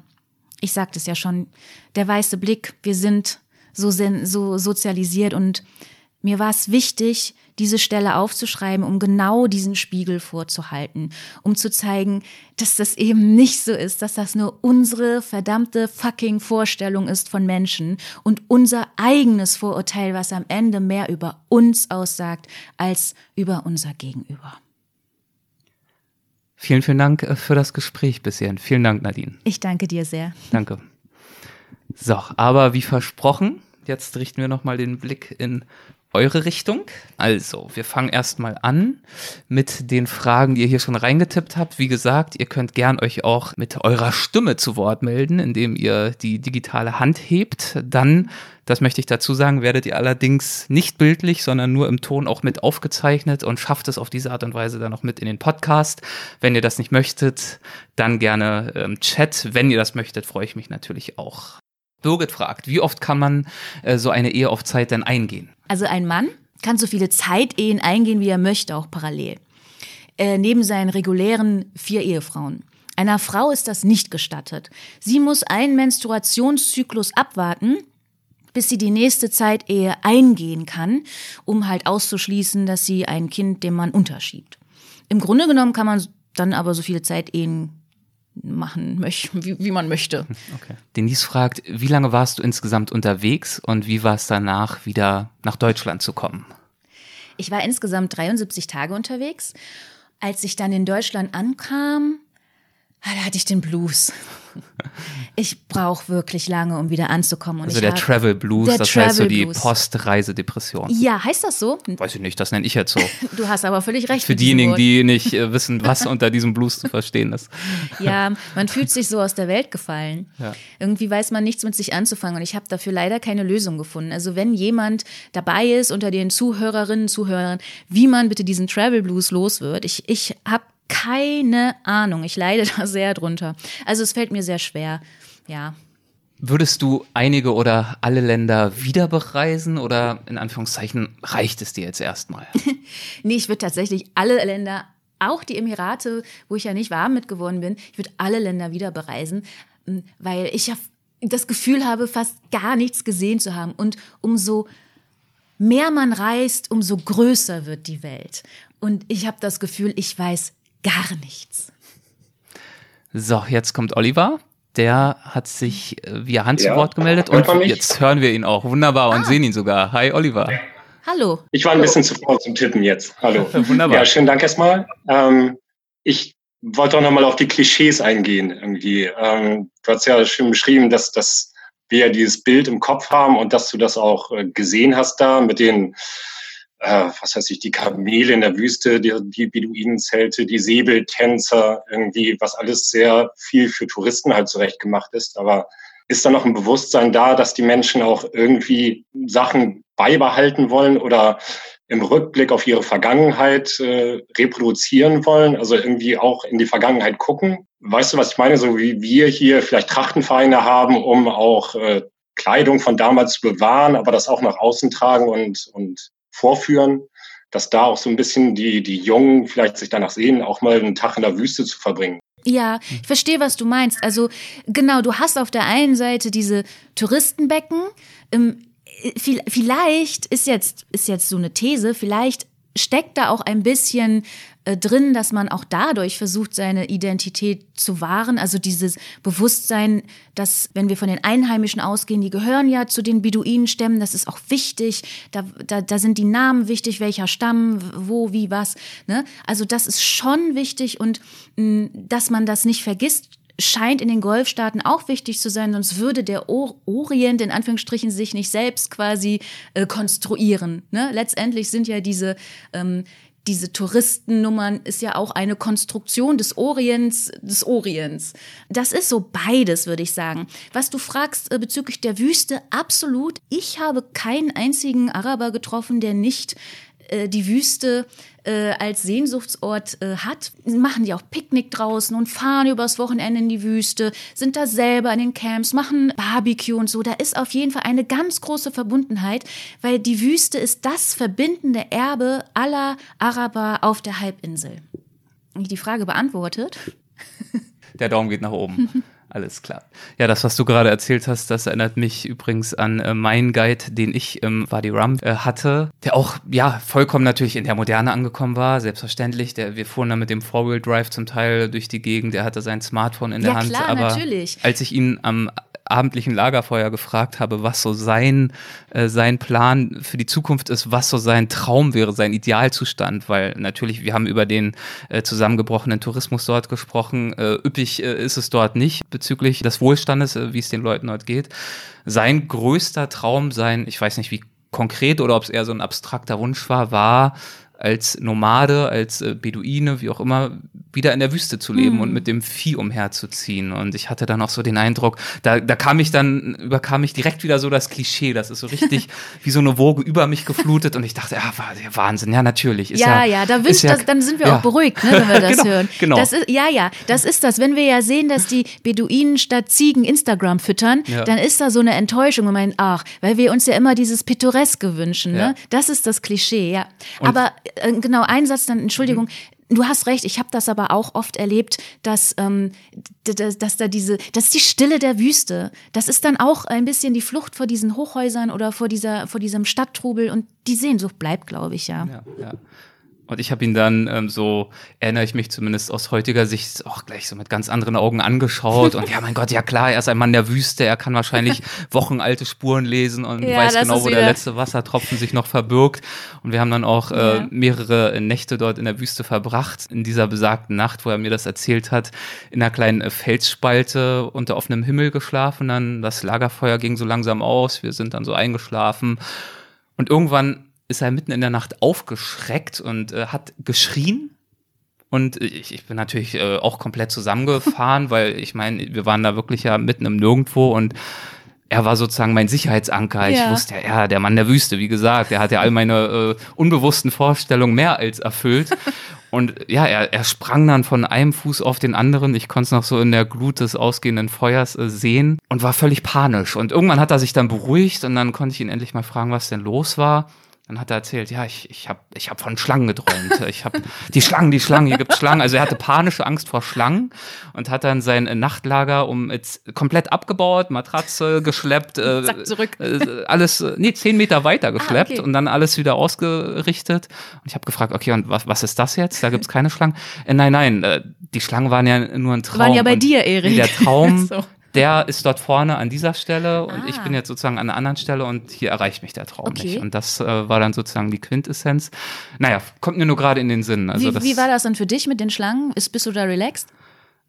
S1: ich sagte es ja schon, der weiße Blick, wir sind so, so sozialisiert und mir war es wichtig, diese Stelle aufzuschreiben, um genau diesen Spiegel vorzuhalten, um zu zeigen, dass das eben nicht so ist, dass das nur unsere verdammte fucking Vorstellung ist von Menschen und unser eigenes Vorurteil, was am Ende mehr über uns aussagt als über unser Gegenüber.
S3: Vielen, vielen Dank äh, für das Gespräch bisher. Vielen Dank, Nadine.
S1: Ich danke dir sehr.
S3: Danke. So, aber wie versprochen, jetzt richten wir nochmal den Blick in eure Richtung. Also, wir fangen erstmal an mit den Fragen, die ihr hier schon reingetippt habt. Wie gesagt, ihr könnt gern euch auch mit eurer Stimme zu Wort melden, indem ihr die digitale Hand hebt. Dann, das möchte ich dazu sagen, werdet ihr allerdings nicht bildlich, sondern nur im Ton auch mit aufgezeichnet und schafft es auf diese Art und Weise dann auch mit in den Podcast. Wenn ihr das nicht möchtet, dann gerne ähm, Chat. Wenn ihr das möchtet, freue ich mich natürlich auch. Birgit fragt, wie oft kann man äh, so eine Ehe auf Zeit denn eingehen?
S1: Also ein Mann kann so viele Zeitehen eingehen, wie er möchte, auch parallel. Äh, neben seinen regulären vier Ehefrauen. Einer Frau ist das nicht gestattet. Sie muss einen Menstruationszyklus abwarten, bis sie die nächste Zeitehe eingehen kann, um halt auszuschließen, dass sie ein Kind dem Mann unterschiebt. Im Grunde genommen kann man dann aber so viele Zeitehen machen möchte, wie, wie man möchte.
S3: Okay. Denise fragt, wie lange warst du insgesamt unterwegs und wie war es danach, wieder nach Deutschland zu kommen?
S1: Ich war insgesamt 73 Tage unterwegs. Als ich dann in Deutschland ankam, da hatte ich den Blues. Ich brauche wirklich lange, um wieder anzukommen. Und
S3: also der Travel Blues, das Travel heißt so die Postreisedepression.
S1: Ja, heißt das so?
S3: Weiß ich nicht, das nenne ich jetzt so.
S1: Du hast aber völlig recht.
S3: Für diejenigen, die nicht äh, wissen, was unter diesem Blues zu verstehen ist.
S1: Ja, man fühlt sich so aus der Welt gefallen. Ja. Irgendwie weiß man nichts mit sich anzufangen und ich habe dafür leider keine Lösung gefunden. Also wenn jemand dabei ist unter den Zuhörerinnen, Zuhörern, wie man bitte diesen Travel Blues los wird. Ich, ich habe keine Ahnung. Ich leide da sehr drunter. Also es fällt mir sehr schwer. Ja.
S3: Würdest du einige oder alle Länder wieder bereisen oder in Anführungszeichen reicht es dir jetzt erstmal?
S1: nee, ich würde tatsächlich alle Länder, auch die Emirate, wo ich ja nicht warm mit geworden bin, ich würde alle Länder wieder bereisen, hm, weil ich ja das Gefühl habe, fast gar nichts gesehen zu haben. Und umso mehr man reist, umso größer wird die Welt. Und ich habe das Gefühl, ich weiß gar nichts.
S3: So, jetzt kommt Oliver. Der hat sich äh, via Hand ja, zu Wort gemeldet und jetzt hören wir ihn auch. Wunderbar und ah. sehen ihn sogar. Hi, Oliver.
S1: Hallo.
S5: Ich war ein bisschen zu faul zum Tippen jetzt. Hallo.
S3: Wunderbar.
S5: Ja, schönen Dank erstmal. Ähm, ich wollte auch nochmal auf die Klischees eingehen irgendwie. Ähm, du hast ja schön beschrieben, dass, dass wir dieses Bild im Kopf haben und dass du das auch äh, gesehen hast da mit den äh, was weiß ich, die Kamele in der Wüste, die, die Beduinenzelte, die Säbeltänzer, irgendwie, was alles sehr viel für Touristen halt zurecht gemacht ist. Aber ist da noch ein Bewusstsein da, dass die Menschen auch irgendwie Sachen beibehalten wollen oder im Rückblick auf ihre Vergangenheit äh, reproduzieren wollen, also irgendwie auch in die Vergangenheit gucken? Weißt du, was ich meine? So wie wir hier vielleicht Trachtenvereine haben, um auch äh, Kleidung von damals zu bewahren, aber das auch nach außen tragen und, und vorführen, dass da auch so ein bisschen die, die Jungen vielleicht sich danach sehen, auch mal einen Tag in der Wüste zu verbringen.
S1: Ja, ich verstehe, was du meinst. Also genau, du hast auf der einen Seite diese Touristenbecken. Ähm, vielleicht ist jetzt, ist jetzt so eine These, vielleicht steckt da auch ein bisschen äh, drin, dass man auch dadurch versucht, seine Identität zu wahren. Also dieses Bewusstsein, dass, wenn wir von den Einheimischen ausgehen, die gehören ja zu den Beduinenstämmen, das ist auch wichtig. Da, da, da sind die Namen wichtig, welcher Stamm, wo, wie, was. Ne? Also das ist schon wichtig und mh, dass man das nicht vergisst, scheint in den Golfstaaten auch wichtig zu sein, sonst würde der Orient in Anführungsstrichen sich nicht selbst quasi äh, konstruieren. Ne? Letztendlich sind ja diese ähm, diese Touristennummern ist ja auch eine Konstruktion des Orients, des Orients. Das ist so beides, würde ich sagen. Was du fragst äh, bezüglich der Wüste, absolut. Ich habe keinen einzigen Araber getroffen, der nicht äh, die Wüste äh, als Sehnsuchtsort äh, hat, machen die auch Picknick draußen und fahren übers Wochenende in die Wüste, sind da selber in den Camps, machen Barbecue und so. Da ist auf jeden Fall eine ganz große Verbundenheit, weil die Wüste ist das verbindende Erbe aller Araber auf der Halbinsel. Die Frage beantwortet.
S3: Der Daumen geht nach oben. Alles klar. Ja, das, was du gerade erzählt hast, das erinnert mich übrigens an äh, meinen Guide, den ich im Wadi Rum äh, hatte, der auch, ja, vollkommen natürlich in der Moderne angekommen war, selbstverständlich. Der, wir fuhren da mit dem Four-Wheel Drive zum Teil durch die Gegend, der hatte sein Smartphone in der
S1: ja,
S3: Hand.
S1: Klar,
S3: aber
S1: natürlich.
S3: als ich ihn am abendlichen Lagerfeuer gefragt habe, was so sein, äh, sein Plan für die Zukunft ist, was so sein Traum wäre, sein Idealzustand, weil natürlich, wir haben über den äh, zusammengebrochenen Tourismus dort gesprochen, äh, üppig äh, ist es dort nicht bezüglich des Wohlstandes, äh, wie es den Leuten dort geht. Sein größter Traum, sein, ich weiß nicht wie konkret oder ob es eher so ein abstrakter Wunsch war, war, als Nomade, als äh, Beduine, wie auch immer, wieder in der Wüste zu leben mhm. und mit dem Vieh umherzuziehen. Und ich hatte dann auch so den Eindruck, da, da kam ich dann, überkam ich direkt wieder so das Klischee. Das ist so richtig wie so eine Woge über mich geflutet. Und ich dachte, ja, Wahnsinn, ja, natürlich.
S1: Ist ja, ja, ja, da wünscht ja, das, dann sind wir ja. auch beruhigt, ne, wenn wir das
S3: genau,
S1: hören.
S3: Genau.
S1: Das ist, ja, ja, das ist das. Wenn wir ja sehen, dass die Beduinen statt Ziegen Instagram füttern, dann ist da so eine Enttäuschung und meinen, ach, weil wir uns ja immer dieses Pittoreske wünschen, ne? Das ist das Klischee, ja. Und Aber äh, genau, ein Satz dann, Entschuldigung, mhm. du hast recht, ich habe das aber auch oft erlebt, dass, ähm, dass, dass da diese, das ist die Stille der Wüste. Das ist dann auch ein bisschen die Flucht vor diesen Hochhäusern oder vor dieser, vor diesem Stadttrubel und die Sehnsucht bleibt, glaube ich, ja.
S3: ja, ja. Und ich habe ihn dann ähm, so, erinnere ich mich zumindest aus heutiger Sicht, auch gleich so mit ganz anderen Augen angeschaut. Und ja, mein Gott, ja klar, er ist ein Mann der Wüste, er kann wahrscheinlich wochenalte Spuren lesen und ja, weiß genau, wo der letzte Wassertropfen sich noch verbirgt. Und wir haben dann auch äh, ja. mehrere Nächte dort in der Wüste verbracht. In dieser besagten Nacht, wo er mir das erzählt hat, in einer kleinen äh, Felsspalte unter offenem Himmel geschlafen. Dann das Lagerfeuer ging so langsam aus, wir sind dann so eingeschlafen. Und irgendwann ist er mitten in der Nacht aufgeschreckt und äh, hat geschrien. Und ich, ich bin natürlich äh, auch komplett zusammengefahren, weil ich meine, wir waren da wirklich ja mitten im Nirgendwo und er war sozusagen mein Sicherheitsanker. Ja. Ich wusste ja, ja, der Mann der Wüste, wie gesagt, der hat ja all meine äh, unbewussten Vorstellungen mehr als erfüllt. Und ja, er, er sprang dann von einem Fuß auf den anderen. Ich konnte es noch so in der Glut des ausgehenden Feuers äh, sehen und war völlig panisch. Und irgendwann hat er sich dann beruhigt und dann konnte ich ihn endlich mal fragen, was denn los war. Dann hat er erzählt, ja, ich, ich habe ich hab von Schlangen geträumt. Ich habe die Schlangen, die Schlangen, hier gibt's Schlangen. Also er hatte panische Angst vor Schlangen und hat dann sein Nachtlager um jetzt komplett abgebaut, Matratze geschleppt, äh,
S1: Zack, zurück.
S3: Äh, alles, nee, zehn Meter weiter ah, geschleppt ah, okay. und dann alles wieder ausgerichtet. Und ich habe gefragt, okay, und was, was ist das jetzt? Da gibt's keine Schlangen. Äh, nein, nein, äh, die Schlangen waren ja nur ein Traum.
S1: Waren ja bei dir, Erik.
S3: Der Traum so der ist dort vorne an dieser Stelle und ah. ich bin jetzt sozusagen an einer anderen Stelle und hier erreicht mich der Traum okay. nicht. Und das äh, war dann sozusagen die Quintessenz. Naja, kommt mir nur gerade in den Sinn.
S1: Also wie, das, wie war das dann für dich mit den Schlangen? Ist, bist du da relaxed?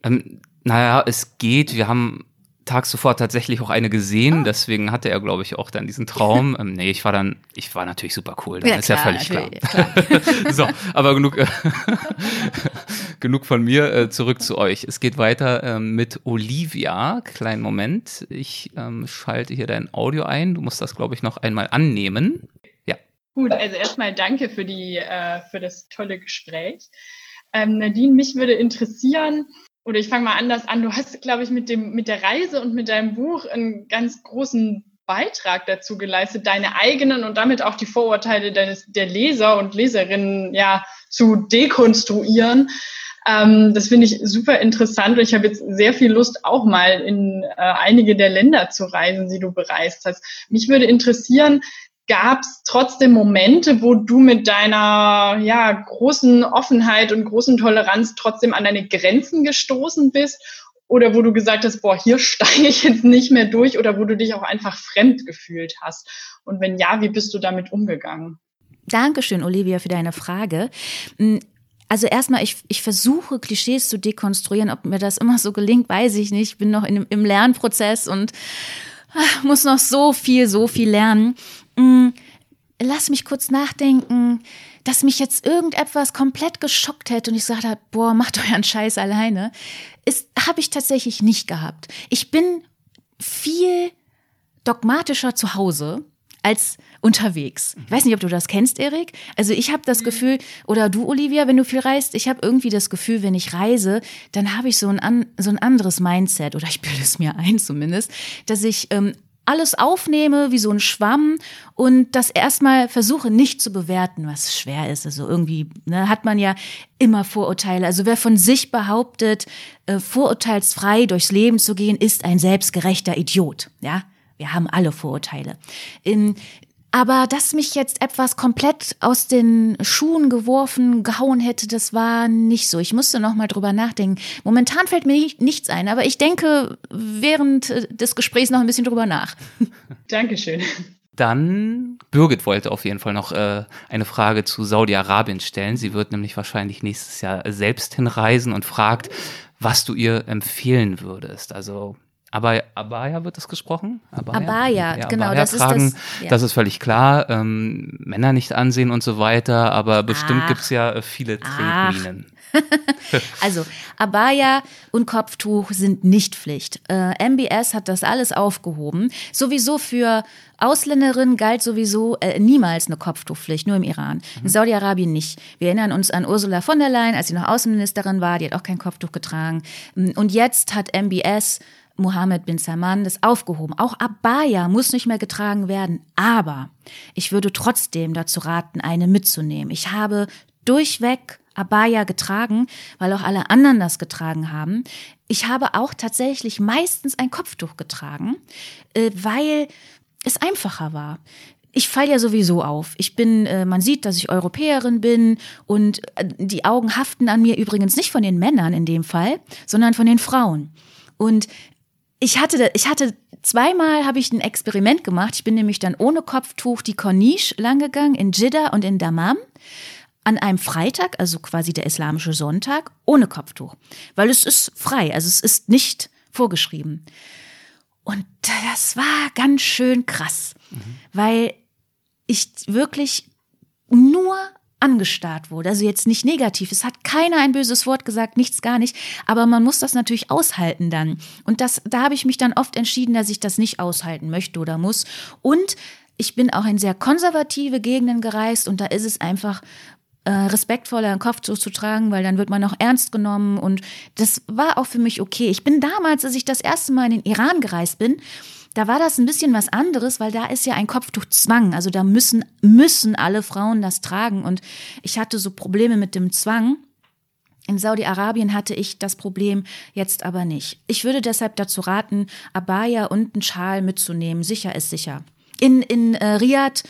S3: Ähm, naja, es geht. Wir haben Tag zuvor tatsächlich auch eine gesehen, oh. deswegen hatte er, glaube ich, auch dann diesen Traum. ähm, nee, ich war dann, ich war natürlich super cool, dann ja, ist klar, ja völlig klar. klar. so, aber genug, äh, genug von mir, äh, zurück zu euch. Es geht weiter äh, mit Olivia. Kleinen Moment, ich ähm, schalte hier dein Audio ein. Du musst das, glaube ich, noch einmal annehmen. Ja.
S6: Gut, also erstmal danke für die, äh, für das tolle Gespräch. Ähm, Nadine, mich würde interessieren, oder ich fange mal anders an. Du hast, glaube ich, mit dem, mit der Reise und mit deinem Buch einen ganz großen Beitrag dazu geleistet, deine eigenen und damit auch die Vorurteile deines, der Leser und Leserinnen ja zu dekonstruieren. Ähm, das finde ich super interessant ich habe jetzt sehr viel Lust, auch mal in äh, einige der Länder zu reisen, die du bereist hast. Mich würde interessieren, gab es trotzdem Momente, wo du mit deiner ja, großen Offenheit und großen Toleranz trotzdem an deine Grenzen gestoßen bist? Oder wo du gesagt hast, boah, hier steige ich jetzt nicht mehr durch oder wo du dich auch einfach fremd gefühlt hast? Und wenn ja, wie bist du damit umgegangen?
S1: Dankeschön, Olivia, für deine Frage. Hm, also erstmal, ich, ich versuche Klischees zu dekonstruieren. Ob mir das immer so gelingt, weiß ich nicht. Ich bin noch in, im Lernprozess und ach, muss noch so viel, so viel lernen. Hm, lass mich kurz nachdenken, dass mich jetzt irgendetwas komplett geschockt hätte und ich gesagt habe, boah, macht euren Scheiß alleine, ist habe ich tatsächlich nicht gehabt. Ich bin viel dogmatischer zu Hause als unterwegs. Ich weiß nicht, ob du das kennst, Erik. Also ich habe das mhm. Gefühl, oder du, Olivia, wenn du viel reist, ich habe irgendwie das Gefühl, wenn ich reise, dann habe ich so ein, so ein anderes Mindset, oder ich bilde es mir ein zumindest, dass ich ähm, alles aufnehme wie so ein Schwamm und das erstmal versuche nicht zu bewerten, was schwer ist. Also irgendwie ne, hat man ja immer Vorurteile. Also wer von sich behauptet, äh, vorurteilsfrei durchs Leben zu gehen, ist ein selbstgerechter Idiot. Ja, wir haben alle Vorurteile. In, aber dass mich jetzt etwas komplett aus den Schuhen geworfen, gehauen hätte, das war nicht so. Ich musste noch mal drüber nachdenken. Momentan fällt mir nichts ein, aber ich denke während äh, des Gesprächs noch ein bisschen drüber nach.
S6: Dankeschön.
S3: Dann, Birgit wollte auf jeden Fall noch äh, eine Frage zu Saudi-Arabien stellen. Sie wird nämlich wahrscheinlich nächstes Jahr selbst hinreisen und fragt, was du ihr empfehlen würdest. Also aber Abaya wird das gesprochen?
S1: Abaya, Abaya ja, genau.
S3: Abaya das tragen, ist das, ja. das ist völlig klar. Ähm, Männer nicht ansehen und so weiter, aber bestimmt gibt es ja äh, viele Tretminen.
S1: also Abaya und Kopftuch sind nicht Pflicht. Äh, MBS hat das alles aufgehoben. Sowieso für Ausländerinnen galt sowieso äh, niemals eine Kopftuchpflicht, nur im Iran. In mhm. Saudi-Arabien nicht. Wir erinnern uns an Ursula von der Leyen, als sie noch Außenministerin war, die hat auch kein Kopftuch getragen. Und jetzt hat MBS Mohammed bin Salman das aufgehoben. Auch Abaya muss nicht mehr getragen werden. Aber ich würde trotzdem dazu raten, eine mitzunehmen. Ich habe durchweg Abaya getragen, weil auch alle anderen das getragen haben. Ich habe auch tatsächlich meistens ein Kopftuch getragen, äh, weil es einfacher war ich falle ja sowieso auf. Ich bin, äh, man sieht, dass ich Europäerin bin und äh, die Augen haften an mir übrigens nicht von den Männern in dem Fall, sondern von den Frauen. Und ich hatte, ich hatte zweimal habe ich ein Experiment gemacht. Ich bin nämlich dann ohne Kopftuch die Corniche langgegangen in Jeddah und in Dammam an einem Freitag, also quasi der islamische Sonntag, ohne Kopftuch, weil es ist frei, also es ist nicht vorgeschrieben. Und das war ganz schön krass, mhm. weil ich wirklich nur angestarrt wurde. Also jetzt nicht negativ. Es hat keiner ein böses Wort gesagt, nichts gar nicht. Aber man muss das natürlich aushalten dann. Und das, da habe ich mich dann oft entschieden, dass ich das nicht aushalten möchte oder muss. Und ich bin auch in sehr konservative Gegenden gereist und da ist es einfach äh, respektvoller einen Kopftuch zu tragen, weil dann wird man auch ernst genommen und das war auch für mich okay. Ich bin damals, als ich das erste Mal in den Iran gereist bin, da war das ein bisschen was anderes, weil da ist ja ein Kopftuchzwang. Also da müssen, müssen alle Frauen das tragen. Und ich hatte so Probleme mit dem Zwang. In Saudi-Arabien hatte ich das Problem jetzt aber nicht. Ich würde deshalb dazu raten, Abaya und einen Schal mitzunehmen. Sicher ist sicher. In, in äh, Riyadh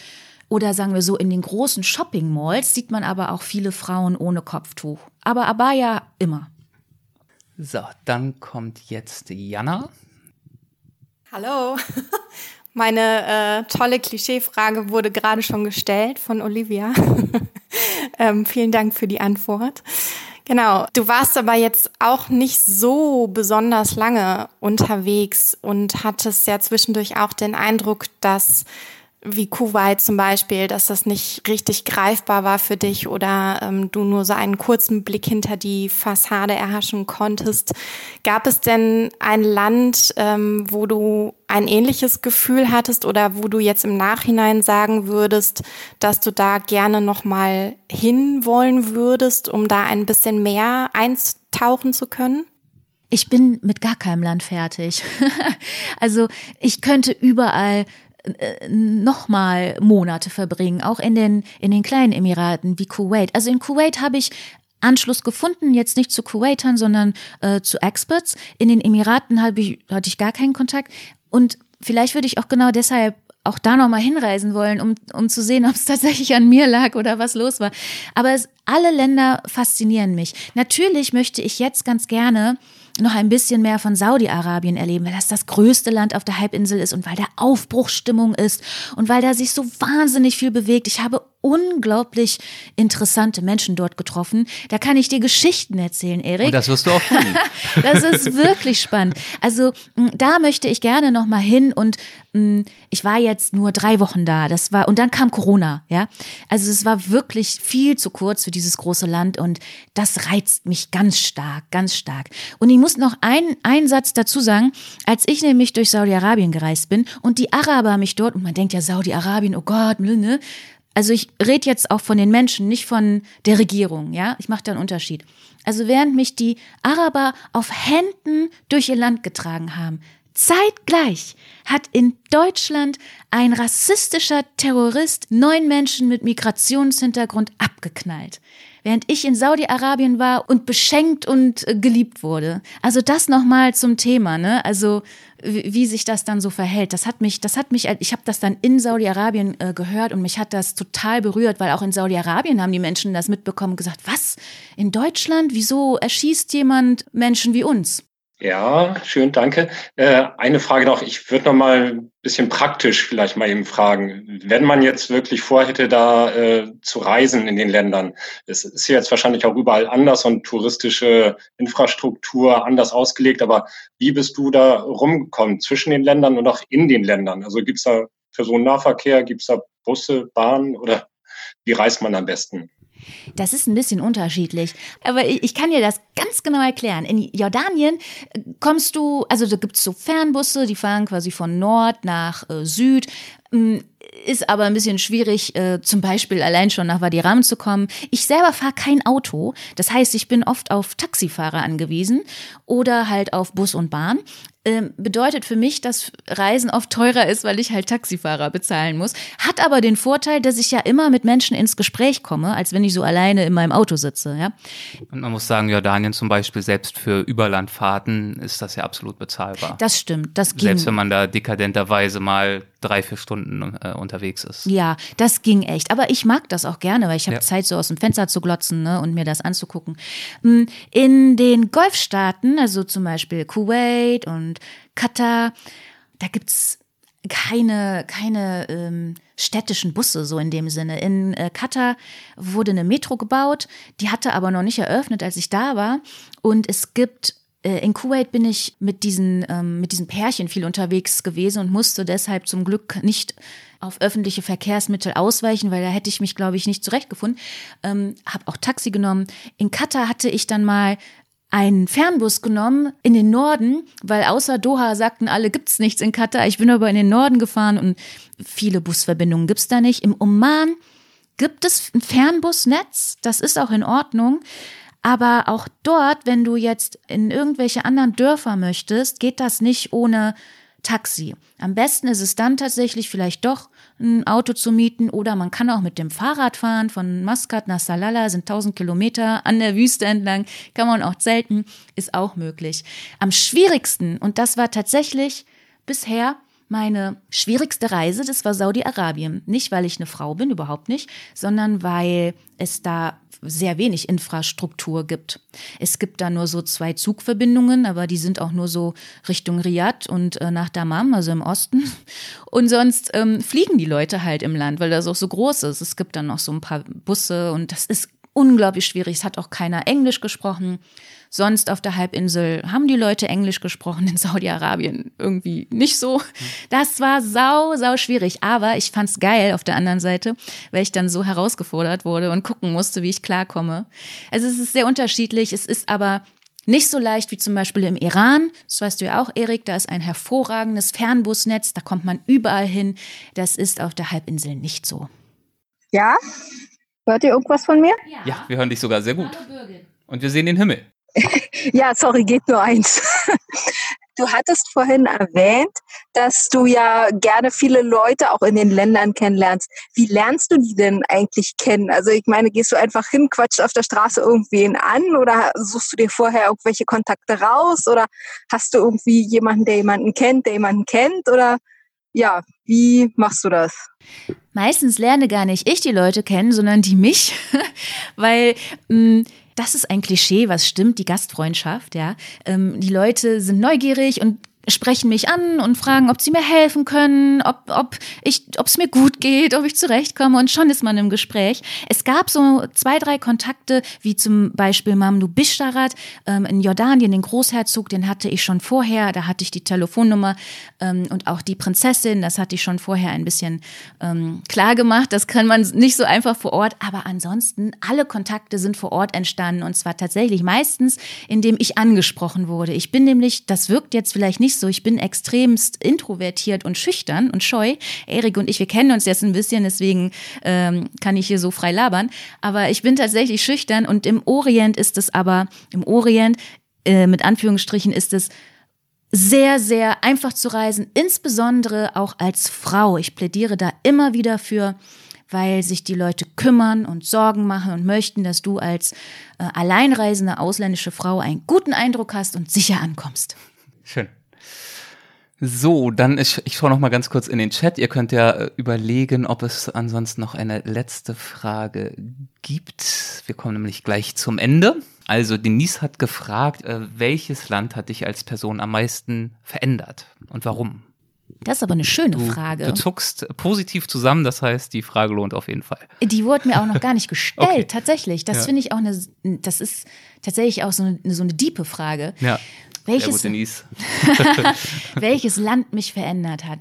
S1: oder sagen wir so, in den großen Shopping-Malls sieht man aber auch viele Frauen ohne Kopftuch. Aber Abaya immer.
S3: So, dann kommt jetzt Jana.
S7: Hallo. Meine äh, tolle Klischeefrage wurde gerade schon gestellt von Olivia. ähm, vielen Dank für die Antwort. Genau, du warst aber jetzt auch nicht so besonders lange unterwegs und hattest ja zwischendurch auch den Eindruck, dass wie Kuwait zum Beispiel, dass das nicht richtig greifbar war für dich oder ähm, du nur so einen kurzen Blick hinter die Fassade erhaschen konntest. Gab es denn ein Land, ähm, wo du ein ähnliches Gefühl hattest oder wo du jetzt im Nachhinein sagen würdest, dass du da gerne nochmal hinwollen würdest, um da ein bisschen mehr eintauchen zu können?
S1: Ich bin mit gar keinem Land fertig. also ich könnte überall äh, nochmal Monate verbringen, auch in den, in den kleinen Emiraten wie Kuwait. Also in Kuwait habe ich Anschluss gefunden, jetzt nicht zu Kuwaitern, sondern äh, zu Experts. In den Emiraten habe ich, hatte ich gar keinen Kontakt. Und vielleicht würde ich auch genau deshalb auch da nochmal hinreisen wollen, um, um zu sehen, ob es tatsächlich an mir lag oder was los war. Aber es, alle Länder faszinieren mich. Natürlich möchte ich jetzt ganz gerne noch ein bisschen mehr von Saudi-Arabien erleben, weil das das größte Land auf der Halbinsel ist und weil da Aufbruchstimmung ist und weil da sich so wahnsinnig viel bewegt. Ich habe unglaublich interessante Menschen dort getroffen. Da kann ich dir Geschichten erzählen, Erik. Und
S3: das wirst du auch tun.
S1: das ist wirklich spannend. Also da möchte ich gerne noch mal hin und ich war jetzt nur drei Wochen da. Das war und dann kam Corona, ja. Also es war wirklich viel zu kurz für dieses große Land und das reizt mich ganz stark, ganz stark. Und ich muss noch einen, einen Satz dazu sagen, als ich nämlich durch Saudi-Arabien gereist bin und die Araber mich dort und man denkt ja Saudi-Arabien, oh Gott, ne? Also ich rede jetzt auch von den Menschen, nicht von der Regierung, ja? Ich mache da einen Unterschied. Also während mich die Araber auf Händen durch ihr Land getragen haben, zeitgleich hat in Deutschland ein rassistischer Terrorist neun Menschen mit Migrationshintergrund abgeknallt während ich in Saudi-Arabien war und beschenkt und äh, geliebt wurde. Also das nochmal zum Thema, ne? Also wie sich das dann so verhält. Das hat mich, das hat mich, ich habe das dann in Saudi-Arabien äh, gehört und mich hat das total berührt, weil auch in Saudi-Arabien haben die Menschen das mitbekommen und gesagt, was? In Deutschland? Wieso erschießt jemand Menschen wie uns?
S5: Ja, schön, danke. Äh, eine Frage noch. Ich würde noch mal ein bisschen praktisch vielleicht mal eben fragen. Wenn man jetzt wirklich vorhätte, da äh, zu reisen in den Ländern, es ist jetzt wahrscheinlich auch überall anders und touristische Infrastruktur anders ausgelegt, aber wie bist du da rumgekommen zwischen den Ländern und auch in den Ländern? Also gibt es da Personennahverkehr, gibt es da Busse, Bahnen oder wie reist man am besten?
S1: Das ist ein bisschen unterschiedlich. Aber ich kann dir das ganz genau erklären. In Jordanien äh, kommst du, also da gibt es so Fernbusse, die fahren quasi von Nord nach äh, Süd. Hm, ist aber ein bisschen schwierig, äh, zum Beispiel allein schon nach Wadi Ram zu kommen. Ich selber fahre kein Auto. Das heißt, ich bin oft auf Taxifahrer angewiesen oder halt auf Bus und Bahn. Ähm, bedeutet für mich, dass Reisen oft teurer ist, weil ich halt Taxifahrer bezahlen muss. Hat aber den Vorteil, dass ich ja immer mit Menschen ins Gespräch komme, als wenn ich so alleine in meinem Auto sitze. Ja?
S3: Und man muss sagen, Jordanien zum Beispiel, selbst für Überlandfahrten ist das ja absolut bezahlbar.
S1: Das stimmt, das ging.
S3: Selbst wenn man da dekadenterweise mal drei, vier Stunden äh, unterwegs ist.
S1: Ja, das ging echt. Aber ich mag das auch gerne, weil ich habe ja. Zeit, so aus dem Fenster zu glotzen ne, und mir das anzugucken. Hm, in den Golfstaaten, also zum Beispiel Kuwait und Katar, da gibt's keine, keine ähm, städtischen Busse, so in dem Sinne. In äh, Katar wurde eine Metro gebaut, die hatte aber noch nicht eröffnet, als ich da war. Und es gibt äh, in Kuwait bin ich mit diesen, ähm, mit diesen Pärchen viel unterwegs gewesen und musste deshalb zum Glück nicht auf öffentliche Verkehrsmittel ausweichen, weil da hätte ich mich, glaube ich, nicht zurechtgefunden. Ähm, habe auch Taxi genommen. In Katar hatte ich dann mal einen Fernbus genommen in den Norden, weil außer Doha sagten alle, gibt's nichts in Katar. Ich bin aber in den Norden gefahren und viele Busverbindungen gibt's da nicht. Im Oman gibt es ein Fernbusnetz, das ist auch in Ordnung. Aber auch dort, wenn du jetzt in irgendwelche anderen Dörfer möchtest, geht das nicht ohne Taxi. Am besten ist es dann tatsächlich vielleicht doch ein Auto zu mieten oder man kann auch mit dem Fahrrad fahren. Von Maskat nach Salala sind 1000 Kilometer an der Wüste entlang, kann man auch zelten, ist auch möglich. Am schwierigsten, und das war tatsächlich bisher meine schwierigste Reise, das war Saudi-Arabien. Nicht, weil ich eine Frau bin, überhaupt nicht, sondern weil es da sehr wenig Infrastruktur gibt. Es gibt da nur so zwei Zugverbindungen, aber die sind auch nur so Richtung Riyadh und äh, nach Dammam, also im Osten. Und sonst ähm, fliegen die Leute halt im Land, weil das auch so groß ist. Es gibt dann noch so ein paar Busse und das ist unglaublich schwierig. Es hat auch keiner Englisch gesprochen. Sonst auf der Halbinsel haben die Leute Englisch gesprochen, in Saudi-Arabien irgendwie nicht so. Das war sau, sau schwierig. Aber ich fand's geil auf der anderen Seite, weil ich dann so herausgefordert wurde und gucken musste, wie ich klarkomme. Also es ist sehr unterschiedlich. Es ist aber nicht so leicht wie zum Beispiel im Iran. Das weißt du ja auch, Erik. Da ist ein hervorragendes Fernbusnetz. Da kommt man überall hin. Das ist auf der Halbinsel nicht so.
S8: Ja? Hört ihr irgendwas von mir?
S3: Ja, wir hören dich sogar sehr gut. Und wir sehen den Himmel.
S8: ja, sorry, geht nur eins. Du hattest vorhin erwähnt, dass du ja gerne viele Leute auch in den Ländern kennenlernst. Wie lernst du die denn eigentlich kennen? Also ich meine, gehst du einfach hin, quatschst auf der Straße irgendwen an oder suchst du dir vorher irgendwelche Kontakte raus oder hast du irgendwie jemanden, der jemanden kennt, der jemanden kennt oder ja, wie machst du das?
S1: Meistens lerne gar nicht ich die Leute kennen, sondern die mich, weil mh, mm, das ist ein Klischee, was stimmt, die Gastfreundschaft, ja. Ähm, die Leute sind neugierig und sprechen mich an und fragen, ob sie mir helfen können, ob, ob ich, ob es mir gut geht, ob ich zurechtkomme und schon ist man im Gespräch. Es gab so zwei, drei Kontakte, wie zum Beispiel Mamnu Bishtarat ähm, in Jordanien, den Großherzog, den hatte ich schon vorher, da hatte ich die Telefonnummer ähm, und auch die Prinzessin, das hatte ich schon vorher ein bisschen ähm, klar gemacht. Das kann man nicht so einfach vor Ort, aber ansonsten alle Kontakte sind vor Ort entstanden und zwar tatsächlich meistens, indem ich angesprochen wurde. Ich bin nämlich, das wirkt jetzt vielleicht nicht nicht so. Ich bin extremst introvertiert und schüchtern und scheu. Erik und ich, wir kennen uns jetzt ein bisschen, deswegen ähm, kann ich hier so frei labern. Aber ich bin tatsächlich schüchtern und im Orient ist es aber, im Orient, äh, mit Anführungsstrichen, ist es sehr, sehr einfach zu reisen, insbesondere auch als Frau. Ich plädiere da immer wieder für, weil sich die Leute kümmern und Sorgen machen und möchten, dass du als äh, alleinreisende ausländische Frau einen guten Eindruck hast und sicher ankommst.
S3: Schön. So, dann ich, ich schaue noch mal ganz kurz in den Chat. Ihr könnt ja äh, überlegen, ob es ansonsten noch eine letzte Frage gibt. Wir kommen nämlich gleich zum Ende. Also Denise hat gefragt, äh, welches Land hat dich als Person am meisten verändert und warum?
S1: Das ist aber eine schöne
S3: du,
S1: Frage.
S3: Du zuckst positiv zusammen, das heißt, die Frage lohnt auf jeden Fall.
S1: Die wurde mir auch noch gar nicht gestellt, okay. tatsächlich. Das ja. finde ich auch eine, das ist tatsächlich auch so eine, so eine diepe Frage.
S3: Ja.
S1: Welches, welches Land mich verändert hat.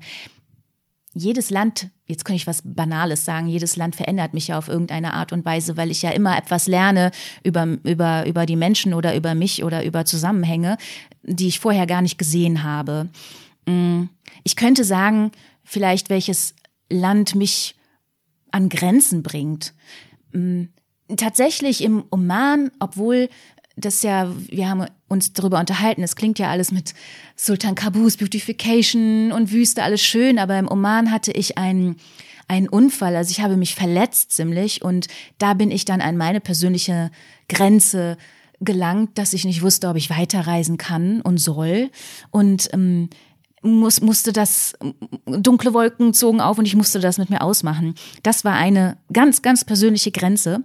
S1: Jedes Land, jetzt kann ich was Banales sagen, jedes Land verändert mich ja auf irgendeine Art und Weise, weil ich ja immer etwas lerne über, über, über die Menschen oder über mich oder über Zusammenhänge, die ich vorher gar nicht gesehen habe. Mm, ich könnte sagen, vielleicht welches Land mich an Grenzen bringt. Mm, tatsächlich im Oman, obwohl das ja, wir haben uns darüber unterhalten, es klingt ja alles mit Sultan Kabus Beautification und Wüste, alles schön, aber im Oman hatte ich einen, einen Unfall, also ich habe mich verletzt ziemlich und da bin ich dann an meine persönliche Grenze gelangt, dass ich nicht wusste, ob ich weiterreisen kann und soll und ähm, muss, musste das, dunkle Wolken zogen auf und ich musste das mit mir ausmachen. Das war eine ganz, ganz persönliche Grenze.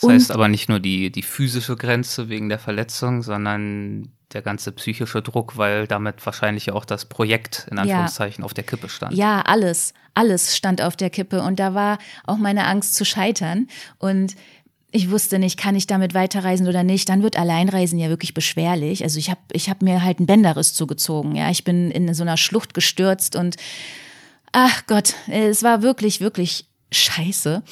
S3: Das und heißt aber nicht nur die, die physische Grenze wegen der Verletzung, sondern der ganze psychische Druck, weil damit wahrscheinlich auch das Projekt in Anführungszeichen ja. auf der Kippe stand.
S1: Ja, alles, alles stand auf der Kippe und da war auch meine Angst zu scheitern und ich wusste nicht, kann ich damit weiterreisen oder nicht. Dann wird Alleinreisen ja wirklich beschwerlich. Also ich habe ich hab mir halt einen Bänderriss zugezogen. Ja, ich bin in so einer Schlucht gestürzt und ach Gott, es war wirklich, wirklich scheiße.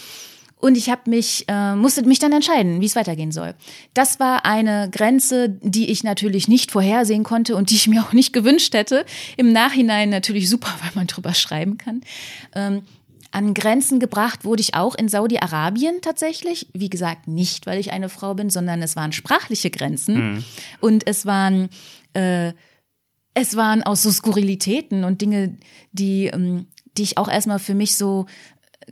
S1: Und ich habe mich, äh, musste mich dann entscheiden, wie es weitergehen soll. Das war eine Grenze, die ich natürlich nicht vorhersehen konnte und die ich mir auch nicht gewünscht hätte. Im Nachhinein natürlich super, weil man drüber schreiben kann. Ähm, an Grenzen gebracht wurde ich auch in Saudi-Arabien tatsächlich. Wie gesagt, nicht, weil ich eine Frau bin, sondern es waren sprachliche Grenzen. Mhm. Und es waren, äh, es waren auch so Skurrilitäten und Dinge, die, ähm, die ich auch erstmal für mich so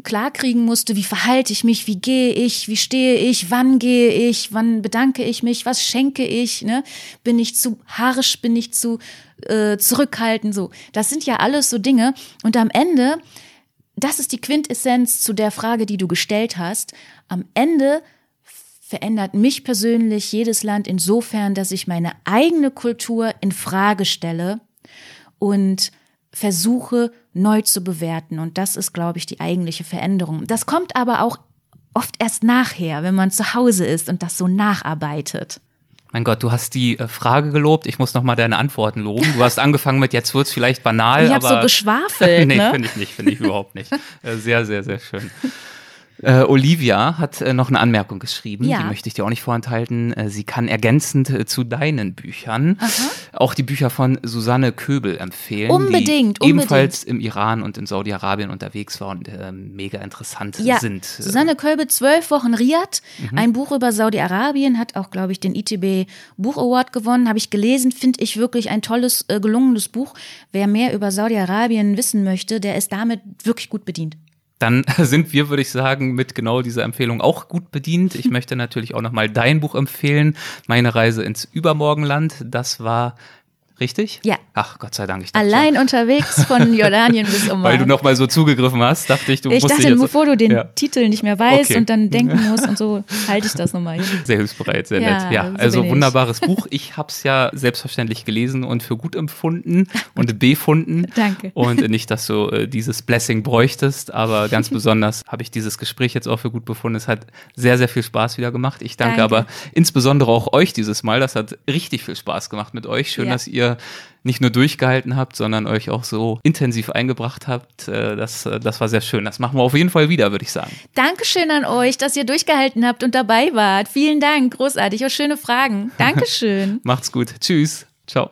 S1: klarkriegen musste, wie verhalte ich mich, wie gehe ich, wie stehe ich, wann gehe ich, wann bedanke ich mich, was schenke ich, ne? Bin ich zu harsch, bin ich zu äh, zurückhaltend, so. Das sind ja alles so Dinge. Und am Ende, das ist die Quintessenz zu der Frage, die du gestellt hast. Am Ende verändert mich persönlich jedes Land insofern, dass ich meine eigene Kultur in Frage stelle und versuche neu zu bewerten. Und das ist, glaube ich, die eigentliche Veränderung. Das kommt aber auch oft erst nachher, wenn man zu Hause ist und das so nacharbeitet.
S3: Mein Gott, du hast die äh, Frage gelobt. Ich muss noch mal deine Antworten loben. Du hast angefangen mit, jetzt wird es vielleicht banal.
S1: Ich habe so geschwafelt.
S3: nee,
S1: ne?
S3: finde ich nicht, finde ich überhaupt nicht. Äh, sehr, sehr, sehr schön. Äh, Olivia hat äh, noch eine Anmerkung geschrieben,
S1: Ja.
S3: die möchte ich dir auch nicht vorenthalten. Äh, sie kann ergänzend äh, zu deinen Büchern auch die Bücher von Susanne Köbel empfehlen,
S1: Unbedingt,
S3: die ebenfalls im Iran und in Saudi-Arabien unterwegs war und äh, mega interessant
S1: Ja,
S3: sind.
S1: Susanne Kölbe, zwölf Wochen Riad,
S3: Mhm.
S1: ein Buch über Saudi-Arabien, hat auch, glaube ich, den ITB Buch Award gewonnen, habe ich gelesen, finde ich wirklich ein tolles, äh, gelungenes Buch. Wer mehr über Saudi-Arabien wissen möchte, der ist damit wirklich gut bedient.
S3: Dann sind wir, würde ich sagen, mit genau dieser Empfehlung auch gut bedient. Ich möchte natürlich auch nochmal dein Buch empfehlen, Meine Reise ins Übermorgenland. Das war richtig?
S1: Ja.
S3: Ach, Gott sei Dank. Ich
S1: Allein unterwegs von Jordanien bis
S3: schon,
S1: Oman.
S3: Weil du nochmal so zugegriffen hast, dachte ich, du
S1: ich
S3: musst
S1: dachte,
S3: jetzt,
S1: bevor du den
S3: Ja.
S1: Titel nicht mehr weißt
S3: Okay.
S1: und dann denken musst und so, halte ich das nochmal.
S3: Sehr hilfsbereit, sehr
S1: Ja,
S3: nett. Ja,
S1: so
S3: also wunderbares Buch. Ich habe es ja selbstverständlich gelesen und für gut empfunden und befunden.
S1: Danke.
S3: Und nicht, dass du äh, dieses Blessing bräuchtest, aber ganz besonders habe ich dieses Gespräch jetzt auch für gut befunden. Es hat sehr, sehr viel Spaß wieder gemacht. Ich danke,
S1: Danke.
S3: aber insbesondere auch euch dieses Mal. Das hat richtig viel Spaß gemacht mit euch. Schön,
S1: Ja.
S3: dass ihr nicht nur durchgehalten habt, sondern euch auch so intensiv eingebracht habt. Äh, Das, äh, das war sehr schön. Das machen wir auf jeden Fall wieder, würde ich sagen.
S1: Dankeschön an euch, dass ihr durchgehalten habt und dabei wart. Vielen Dank, großartig. Auch schöne Fragen. Dankeschön.
S3: Macht's gut. Tschüss. Ciao.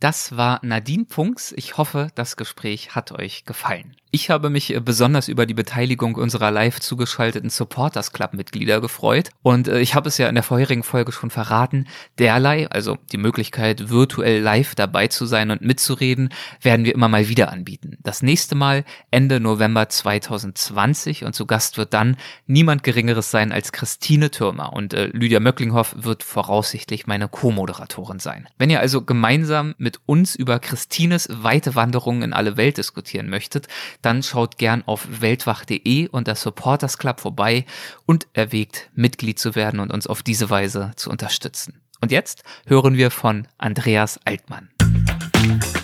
S3: Das war Nadine Punks. Ich hoffe, das Gespräch hat euch gefallen. Ich habe mich äh, besonders über die Beteiligung unserer live zugeschalteten Supporters Club Mitglieder gefreut und äh, ich habe es ja in der vorherigen Folge schon verraten, derlei, also die Möglichkeit virtuell live dabei zu sein und mitzureden, werden wir immer mal wieder anbieten. Das nächste Mal Ende November 2020 und zu Gast wird dann niemand geringeres sein als Christine Türmer und äh, Lydia Möcklinghoff wird voraussichtlich meine Co-Moderatorin sein. Wenn ihr also gemeinsam mit uns über Christines weite Wanderungen in alle Welt diskutieren möchtet, dann schaut gern auf weltwach.de und das Supporters Club vorbei und erwägt, Mitglied zu werden und uns auf diese Weise zu unterstützen. Und jetzt hören wir von Andreas Altmann.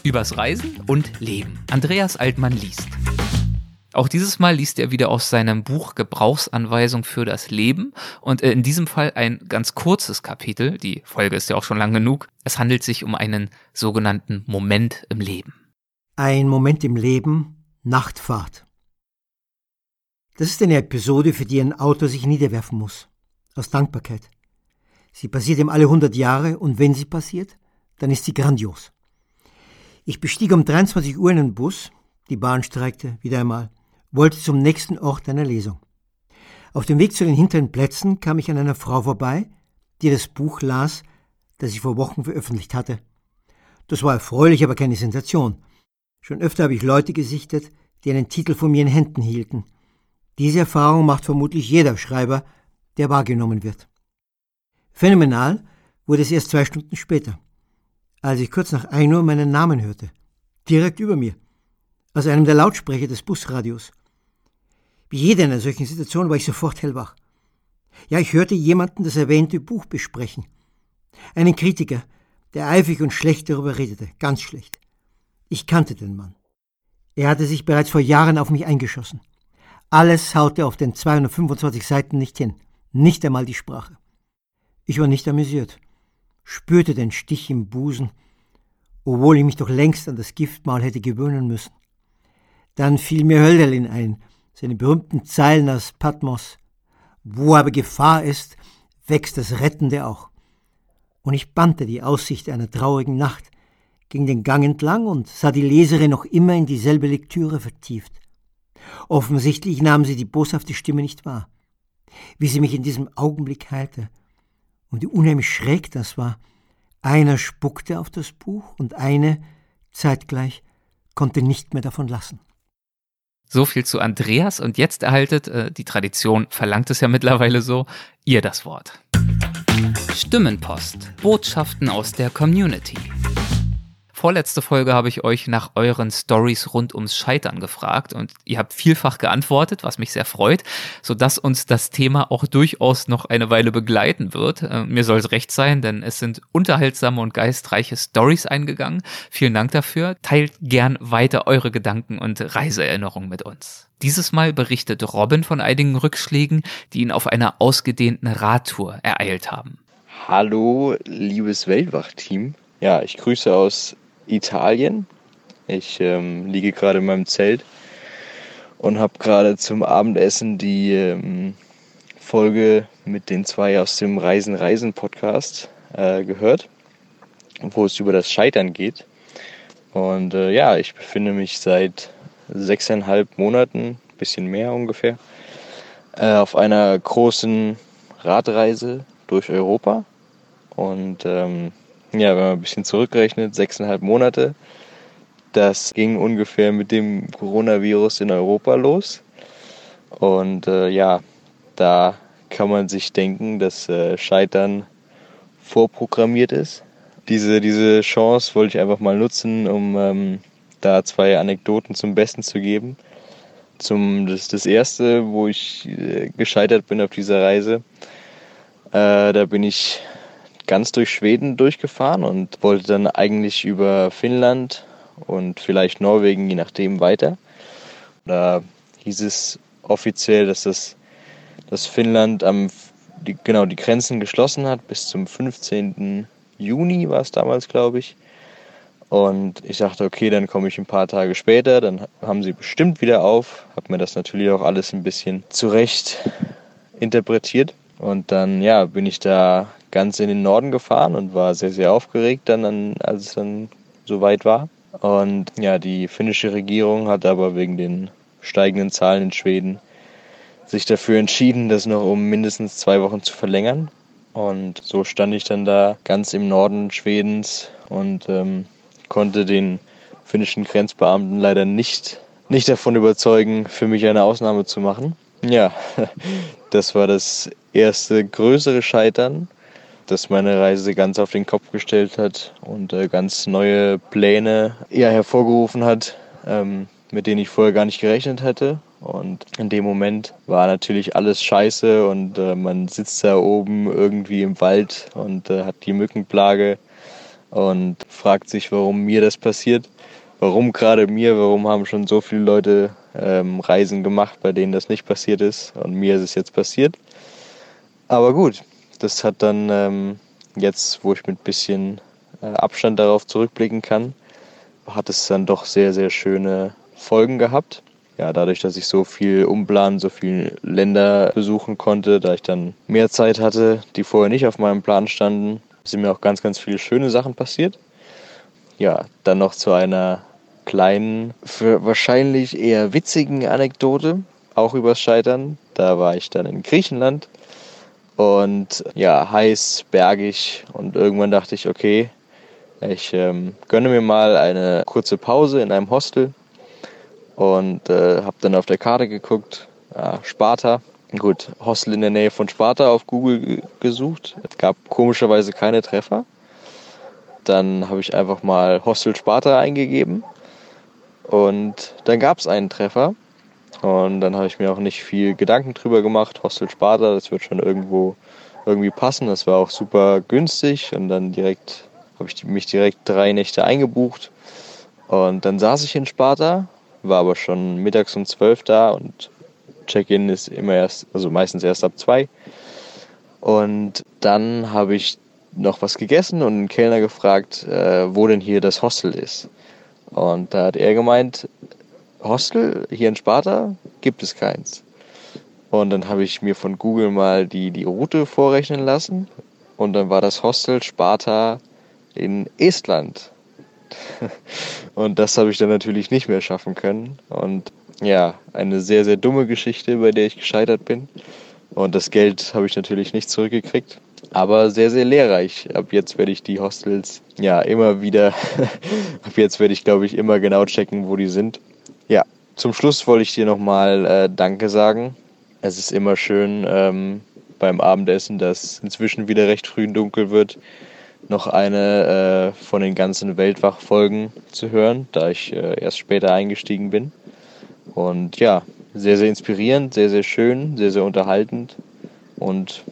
S3: Übers Reisen und Leben. Andreas Altmann liest. Auch dieses Mal liest er wieder aus seinem Buch Gebrauchsanweisung für das Leben und äh, in diesem Fall ein ganz kurzes Kapitel. Die Folge ist ja auch schon lang genug. Es handelt sich um einen sogenannten Moment im Leben.
S9: Ein Moment im Leben, Nachtfahrt. Das ist eine Episode, für die ein Autor sich niederwerfen muss. Aus Dankbarkeit. Sie passiert ihm alle 100 Jahre und wenn sie passiert, dann ist sie grandios. Ich bestieg um 23 Uhr einen Bus, die Bahn streikte, wieder einmal, wollte zum nächsten Ort einer Lesung. Auf dem Weg zu den hinteren Plätzen kam ich an einer Frau vorbei, die das Buch las, das ich vor Wochen veröffentlicht hatte. Das war erfreulich, aber keine Sensation. Schon öfter habe ich Leute gesichtet, die einen Titel von mir in Händen hielten. Diese Erfahrung macht vermutlich jeder Schreiber, der wahrgenommen wird. Phänomenal wurde es erst zwei Stunden später, als ich kurz nach 1 Uhr meinen Namen hörte. Direkt über mir. Aus einem der Lautsprecher des Busradios. Wie jeder in einer solchen Situation war ich sofort hellwach. Ja, ich hörte jemanden das erwähnte Buch besprechen. Einen Kritiker, der eifrig und schlecht darüber redete. Ganz schlecht. Ich kannte den Mann. Er hatte sich bereits vor Jahren auf mich eingeschossen. Alles haute auf den 225 Seiten nicht hin. Nicht einmal die Sprache. Ich war nicht amüsiert, spürte den Stich im Busen, obwohl ich mich doch längst an das Giftmahl hätte gewöhnen müssen. Dann fiel mir Hölderlin ein, seine berühmten Zeilen aus Patmos. Wo aber Gefahr ist, wächst das Rettende auch. Und ich bannte die Aussicht einer traurigen Nacht, ging den Gang entlang und sah die Leserin noch immer in dieselbe Lektüre vertieft. Offensichtlich nahm sie die boshafte Stimme nicht wahr. Wie sie mich in diesem Augenblick heilte. Und wie unheimlich schräg das war. Einer spuckte auf das Buch und eine, zeitgleich, konnte nicht mehr davon lassen.
S3: So viel zu Andreas und jetzt erhaltet, äh, die Tradition verlangt es ja mittlerweile so, ihr das Wort. Stimmenpost. Botschaften aus der Community. Vorletzte Folge habe ich euch nach euren Stories rund ums Scheitern gefragt und ihr habt vielfach geantwortet, was mich sehr freut, sodass uns das Thema auch durchaus noch eine Weile begleiten wird. Äh, mir soll es recht sein, denn es sind unterhaltsame und geistreiche Stories eingegangen. Vielen Dank dafür. Teilt gern weiter eure Gedanken und Reiseerinnerungen mit uns. Dieses Mal berichtet Robin von einigen Rückschlägen, die ihn auf einer ausgedehnten Radtour ereilt haben.
S10: Hallo, liebes Weltwach-Team. Ja, ich grüße aus Italien. Ich ähm, liege gerade in meinem Zelt und habe gerade zum Abendessen die ähm, Folge mit den zwei aus dem Reisen Reisen Podcast äh, gehört, wo es über das Scheitern geht. Und äh, ja, ich befinde mich seit sechseinhalb Monaten, bisschen mehr ungefähr, äh, auf einer großen Radreise durch Europa. Und ähm, ja, wenn man ein bisschen zurückrechnet, sechseinhalb Monate, das ging ungefähr mit dem Coronavirus in Europa los. Und äh, ja, da kann man sich denken, dass äh, Scheitern vorprogrammiert ist. Diese, diese Chance wollte ich einfach mal nutzen, um ähm, da zwei Anekdoten zum Besten zu geben. Zum, das, das erste, wo ich äh, gescheitert bin auf dieser Reise, äh, da bin ich ganz durch Schweden durchgefahren und wollte dann eigentlich über Finnland und vielleicht Norwegen, je nachdem, weiter. Da hieß es offiziell, dass das dass Finnland am, die, genau die Grenzen geschlossen hat bis zum 15. Juni war es damals, glaube ich. Und ich dachte, okay, dann komme ich ein paar Tage später, dann haben sie bestimmt wieder auf. Habe mir das natürlich auch alles ein bisschen zurecht interpretiert. Und dann, ja, bin ich da ganz in den Norden gefahren und war sehr, sehr aufgeregt dann, als es dann soweit war. Und ja, die finnische Regierung hat aber wegen den steigenden Zahlen in Schweden sich dafür entschieden, das noch um mindestens zwei Wochen zu verlängern. Und so stand ich dann da ganz im Norden Schwedens und ähm, konnte den finnischen Grenzbeamten leider nicht, nicht davon überzeugen, für mich eine Ausnahme zu machen. Ja, das war das erste größere Scheitern, das meine Reise ganz auf den Kopf gestellt hat und äh, ganz neue Pläne ja, hervorgerufen hat, ähm, mit denen ich vorher gar nicht gerechnet hätte. Und in dem Moment war natürlich alles scheiße und äh, man sitzt da oben irgendwie im Wald und äh, hat die Mückenplage und fragt sich, warum mir das passiert. Warum gerade mir? Warum haben schon so viele Leute ähm, Reisen gemacht, bei denen das nicht passiert ist und mir ist es jetzt passiert? Aber gut, das hat dann ähm, jetzt, wo ich mit ein bisschen äh, Abstand darauf zurückblicken kann, hat es dann doch sehr, sehr schöne Folgen gehabt ja, dadurch, dass ich so viel umplanen, so viele Länder besuchen konnte, da ich dann mehr Zeit hatte, die vorher nicht auf meinem Plan standen, sind mir auch ganz, ganz viele schöne Sachen passiert. Ja, dann noch zu einer kleinen, für wahrscheinlich eher witzigen Anekdote, auch übers Scheitern. Da war ich dann in Griechenland und ja, heiß, bergig und irgendwann dachte ich, okay, ich ähm, gönne mir mal eine kurze Pause in einem Hostel und äh, habe dann auf der Karte geguckt, ja, Sparta. Gut, Hostel in der Nähe von Sparta auf Google gesucht. Es gab komischerweise keine Treffer. Dann habe ich einfach mal Hostel Sparta eingegeben und dann gab es einen Treffer. Und dann habe ich mir auch nicht viel Gedanken drüber gemacht. Hostel Sparta, das wird schon irgendwo irgendwie passen. Das war auch super günstig und dann direkt habe ich mich direkt drei Nächte eingebucht. Und dann saß ich in Sparta war aber schon mittags um zwölf da und Check-in ist immer erst, also meistens erst ab zwei. Und dann habe ich noch was gegessen und einen Kellner gefragt, äh, wo denn hier das Hostel ist. Und da hat er gemeint, Hostel hier in Sparta gibt es keins. Und dann habe ich mir von Google mal die, die Route vorrechnen lassen. Und dann war das Hostel Sparta in Estland. Und das habe ich dann natürlich nicht mehr schaffen können. Und ja, eine sehr, sehr dumme Geschichte, bei der ich gescheitert bin. Und das Geld habe ich natürlich nicht zurückgekriegt. Aber sehr, sehr lehrreich. Ab jetzt werde ich die Hostels ja immer wieder, ab jetzt werde ich glaube ich immer genau checken, wo die sind. Ja, zum Schluss wollte ich dir nochmal äh, Danke sagen. Es ist immer schön ähm, beim Abendessen, dass inzwischen wieder recht früh dunkel wird, noch eine äh, von den ganzen Weltwach-Folgen zu hören, da ich äh, erst später eingestiegen bin. Und ja, sehr, sehr inspirierend, sehr, sehr schön, sehr, sehr unterhaltend und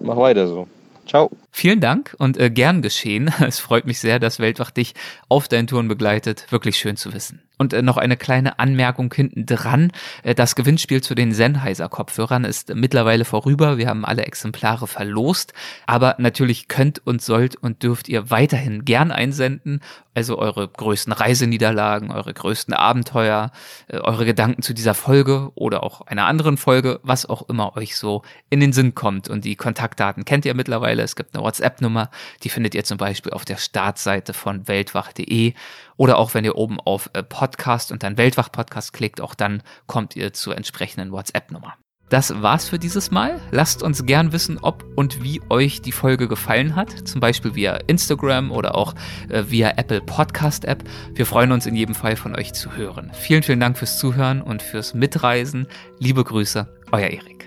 S10: mach weiter so. Ciao.
S3: Vielen Dank und äh, gern geschehen. Es freut mich sehr, dass Weltwach dich auf deinen Touren begleitet. Wirklich schön zu wissen. Und äh, noch eine kleine Anmerkung hinten dran. Äh, das Gewinnspiel zu den Sennheiser Kopfhörern ist mittlerweile vorüber. Wir haben alle Exemplare verlost. Aber natürlich könnt und sollt und dürft ihr weiterhin gern einsenden. Also eure größten Reiseniederlagen, eure größten Abenteuer, äh, eure Gedanken zu dieser Folge oder auch einer anderen Folge, was auch immer euch so in den Sinn kommt. Und die Kontaktdaten kennt ihr mittlerweile. Es gibt eine WhatsApp-Nummer, die findet ihr zum Beispiel auf der Startseite von weltwach.de oder auch wenn ihr oben auf äh, Podcast und dann Weltwach-Podcast klickt, auch dann kommt ihr zur entsprechenden WhatsApp-Nummer. Das war's für dieses Mal. Lasst uns gern wissen, ob und wie euch die Folge gefallen hat. Zum Beispiel via Instagram oder auch äh, via Apple Podcast App. Wir freuen uns in jedem Fall von euch zu hören. Vielen, vielen Dank fürs Zuhören und fürs Mitreisen. Liebe Grüße, euer Erik.